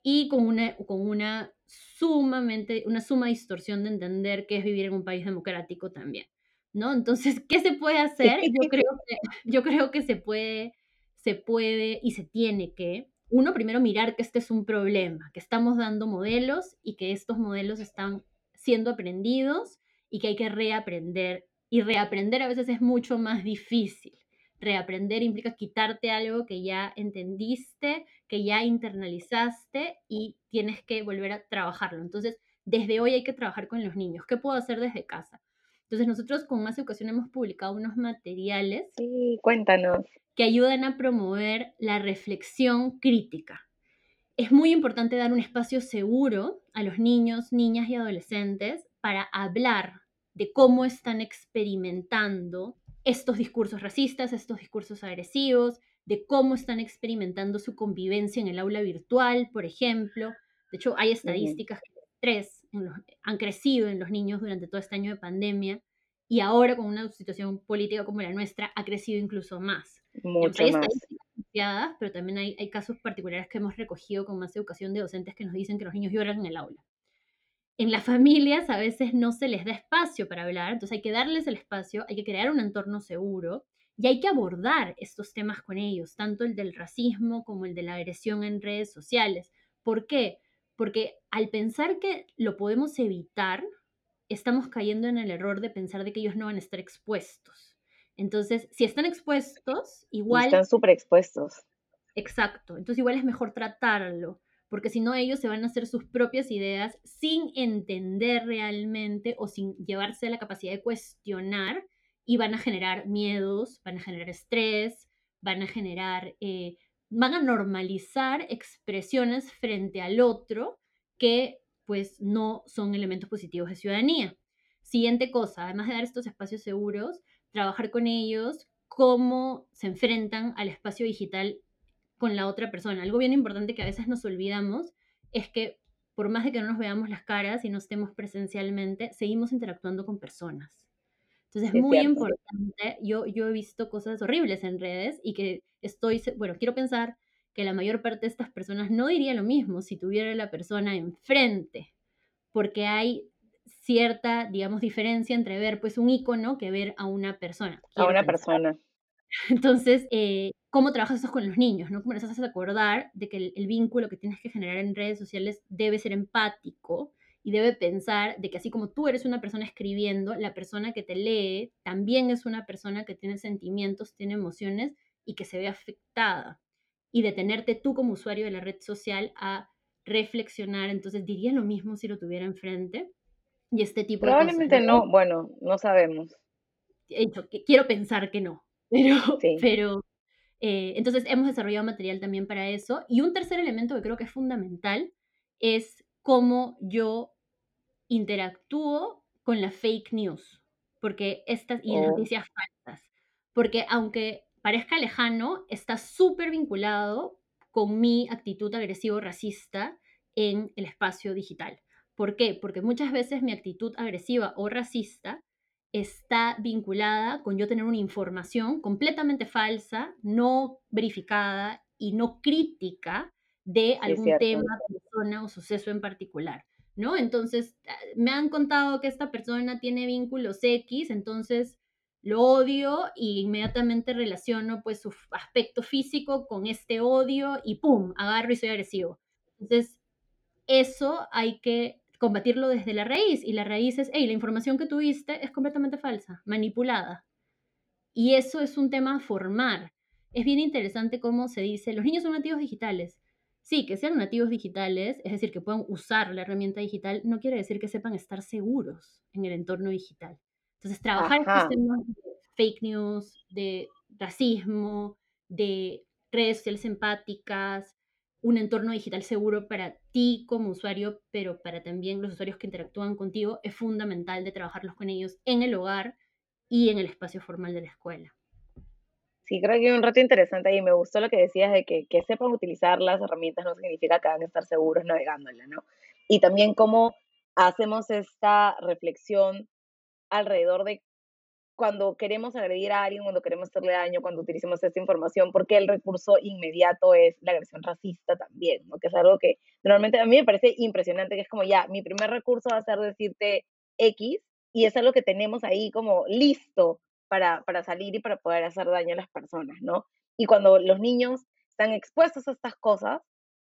Speaker 2: y con una, con una sumamente, una suma distorsión de entender qué es vivir en un país democrático también, ¿no? Entonces, ¿qué se puede hacer? Yo creo que, yo creo que se puede, se puede y se tiene que, uno, primero mirar que este es un problema, que estamos dando modelos y que estos modelos están siendo aprendidos y que hay que reaprender. Y reaprender a veces es mucho más difícil. Reaprender implica quitarte algo que ya entendiste, que ya internalizaste y tienes que volver a trabajarlo. Entonces, desde hoy hay que trabajar con los niños. ¿Qué puedo hacer desde casa? Entonces, nosotros con Más Educación hemos publicado unos materiales.
Speaker 1: Sí, cuéntanos.
Speaker 2: Que ayudan a promover la reflexión crítica. Es muy importante dar un espacio seguro a los niños, niñas y adolescentes para hablar de cómo están experimentando estos discursos racistas, estos discursos agresivos, de cómo están experimentando su convivencia en el aula virtual, por ejemplo. De hecho, hay estadísticas que estrés han crecido en los niños durante todo este año de pandemia y ahora con una situación política como la nuestra ha crecido incluso más.
Speaker 1: Mucho hay más.
Speaker 2: pero también hay, hay casos particulares que hemos recogido con más educación de docentes que nos dicen que los niños lloran en el aula en las familias a veces no se les da espacio para hablar, entonces hay que darles el espacio, hay que crear un entorno seguro y hay que abordar estos temas con ellos, tanto el del racismo como el de la agresión en redes sociales. ¿Por qué? Porque al pensar que lo podemos evitar, estamos cayendo en el error de pensar de que ellos no van a estar expuestos. Entonces, si están expuestos, igual...
Speaker 1: Están súper expuestos.
Speaker 2: Exacto. Entonces, igual es mejor tratarlo porque si no ellos se van a hacer sus propias ideas sin entender realmente o sin llevarse la capacidad de cuestionar y van a generar miedos, van a generar estrés, van a generar, eh, van a normalizar expresiones frente al otro que pues no son elementos positivos de ciudadanía. Siguiente cosa, además de dar estos espacios seguros, trabajar con ellos, cómo se enfrentan al espacio digital con la otra persona. Algo bien importante que a veces nos olvidamos es que por más de que no nos veamos las caras y no estemos presencialmente, seguimos interactuando con personas. Entonces es muy importante, yo, yo he visto cosas horribles en redes y que estoy, bueno, quiero pensar que la mayor parte de estas personas no diría lo mismo si tuviera la persona enfrente, porque hay cierta, digamos, diferencia entre ver pues un icono que ver a una persona.
Speaker 1: a una persona.
Speaker 2: Entonces, eh, ¿cómo trabajas eso con los niños? ¿no? ¿Cómo les haces acordar de que el, vínculo que tienes que generar en redes sociales debe ser empático y debe pensar de que así como tú eres una persona escribiendo, la persona que te lee también es una persona que tiene sentimientos, tiene emociones y que se ve afectada. Y detenerte tú como usuario de la red social a reflexionar, entonces diría lo mismo si lo tuviera enfrente. Y este tipo
Speaker 1: Probablemente de cosas, no, bueno, no sabemos.
Speaker 2: Hecho, que quiero pensar que no, pero, pero eh, entonces hemos desarrollado material también para eso. Y un tercer elemento que creo que es fundamental es cómo yo interactúo con la fake news, porque estas y las oh. noticias falsas, porque aunque parezca lejano, está súper vinculado con mi actitud agresivo-racista en el espacio digital. ¿Por qué? Porque muchas veces mi actitud agresiva o racista está vinculada con yo tener una información completamente falsa, no verificada y no crítica de algún tema, persona o suceso en particular, ¿no? Entonces, ah, me han contado que esta persona tiene vínculos X, entonces lo odio y inmediatamente relaciono pues su aspecto físico con este odio y ¡pum! agarro y soy agresivo. Entonces, eso hay que combatirlo desde la raíz y la raíz es, hey, la información que tuviste es completamente falsa, manipulada. Y eso es un tema a formar. Es bien interesante cómo se dice, los niños son nativos digitales. Sí, que sean nativos digitales, es decir, que puedan usar la herramienta digital, no quiere decir que sepan estar seguros en el entorno digital. Entonces, trabajar en temas de fake news, de racismo, de redes sociales empáticas, un entorno digital seguro para ti como usuario, pero para también los usuarios que interactúan contigo, es fundamental de trabajarlos con ellos en el hogar y en el espacio formal de la escuela.
Speaker 1: Sí, creo que hay un reto interesante y me gustó lo que decías de que, que sepan utilizar las herramientas no significa que van a estar seguros navegándola, ¿no? Y también cómo hacemos esta reflexión alrededor de cuando queremos agredir a alguien, cuando queremos hacerle daño, cuando utilizamos esta información, porque el recurso inmediato es la agresión racista también, ¿no? que es algo que normalmente a mí me parece impresionante, que es como ya, mi primer recurso va a ser decirte X, y es algo que tenemos ahí como listo para, para salir y para poder hacer daño a las personas, ¿no? Y cuando los niños están expuestos a estas cosas,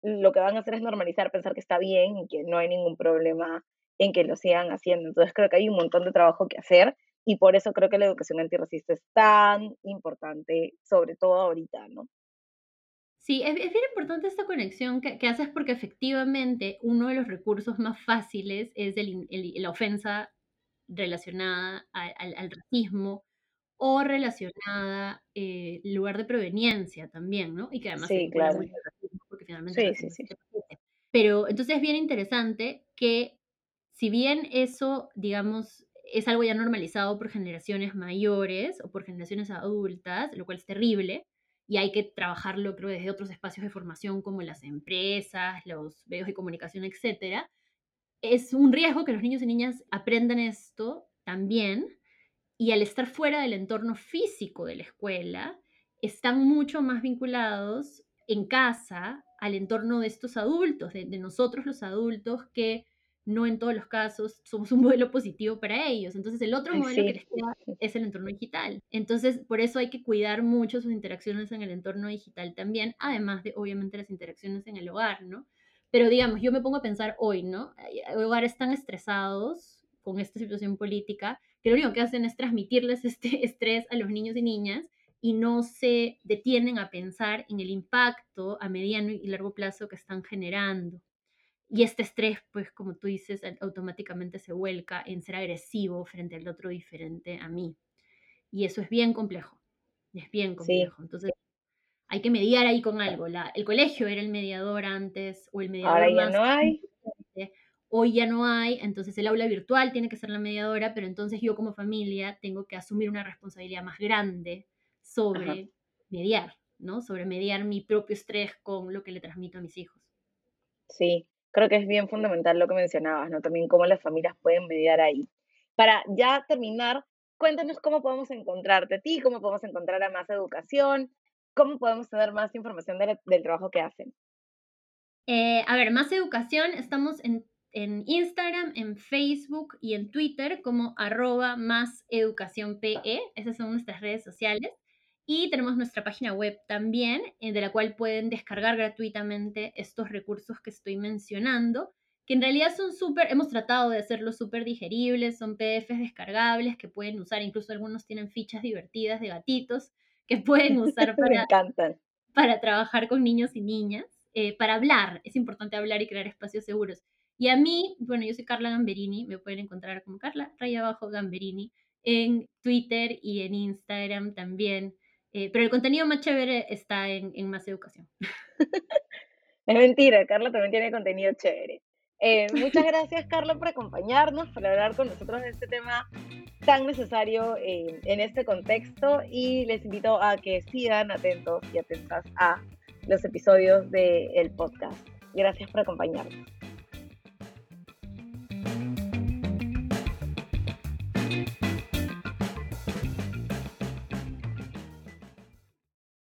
Speaker 1: lo que van a hacer es normalizar, pensar que está bien y que no hay ningún problema en que lo sigan haciendo. Entonces creo que hay un montón de trabajo que hacer y por eso creo que la educación antirracista es tan importante, sobre todo ahorita, ¿no?
Speaker 2: Sí, es, bien importante esta conexión que, haces porque efectivamente uno de los recursos más fáciles es la ofensa relacionada al, racismo o relacionada eh, lugar de proveniencia también, ¿no? Y que además
Speaker 1: sí, claro.
Speaker 2: porque finalmente sí, sí, sí. Pero entonces es bien interesante que si bien eso, digamos, es algo ya normalizado por generaciones mayores o por generaciones adultas, lo cual es terrible, y hay que trabajarlo, creo, desde otros espacios de formación como las empresas, los medios de comunicación, etc. Es un riesgo que los niños y niñas aprendan esto también, y al estar fuera del entorno físico de la escuela, están mucho más vinculados en casa al entorno de estos adultos, de, de nosotros los adultos que no en todos los casos somos un modelo positivo para ellos. Entonces, el otro modelo que les queda es el entorno digital. Entonces, por eso hay que cuidar mucho sus interacciones en el entorno digital también, además de, obviamente, las interacciones en el hogar, ¿no? Pero, digamos, yo me pongo a pensar hoy, ¿no? Hogares tan estresados con esta situación política que lo único que hacen es transmitirles este estrés a los niños y niñas y no se detienen a pensar en el impacto a mediano y largo plazo que están generando. Y este estrés, pues como tú dices, automáticamente se vuelca en ser agresivo frente al otro diferente a mí. Y eso es bien complejo. Es bien complejo. Entonces, hay que mediar ahí con algo. La, el colegio era el mediador antes, o el mediador
Speaker 1: Ahora ya no hay.
Speaker 2: Hoy ya no hay, entonces el aula virtual tiene que ser la mediadora, pero entonces yo como familia tengo que asumir una responsabilidad más grande sobre mediar, ¿no? Sobre mediar mi propio estrés con lo que le transmito a mis hijos.
Speaker 1: Sí, creo que es bien fundamental lo que mencionabas, ¿no? También cómo las familias pueden mediar ahí. Para ya terminar, cuéntanos cómo podemos encontrarte a ti, cómo podemos encontrar a más educación, cómo podemos tener más información del trabajo que hacen.
Speaker 2: Eh, a ver, más educación, estamos en, en, Instagram, en Facebook y en Twitter como arroba más educación PE, esas son nuestras redes sociales. Y tenemos nuestra página web también, eh, de la cual pueden descargar gratuitamente estos recursos que estoy mencionando, que en realidad son súper, hemos tratado de hacerlos súper digeribles, son PDFs descargables que pueden usar, incluso algunos tienen fichas divertidas de gatitos que pueden usar para, para trabajar con niños y niñas, eh, para hablar, es importante hablar y crear espacios seguros. Y a mí, bueno, yo soy Carla Gamberini, me pueden encontrar como Carla, raya abajo Gamberini, en Twitter y en Instagram también. Eh, pero el contenido más chévere está en, en Más Educación.
Speaker 1: es mentira, Carla también tiene contenido chévere. Eh, muchas gracias, Carla, por acompañarnos, por hablar con nosotros de este tema tan necesario eh, en este contexto y les invito a que sigan atentos y atentas a los episodios del de podcast. Gracias por acompañarnos.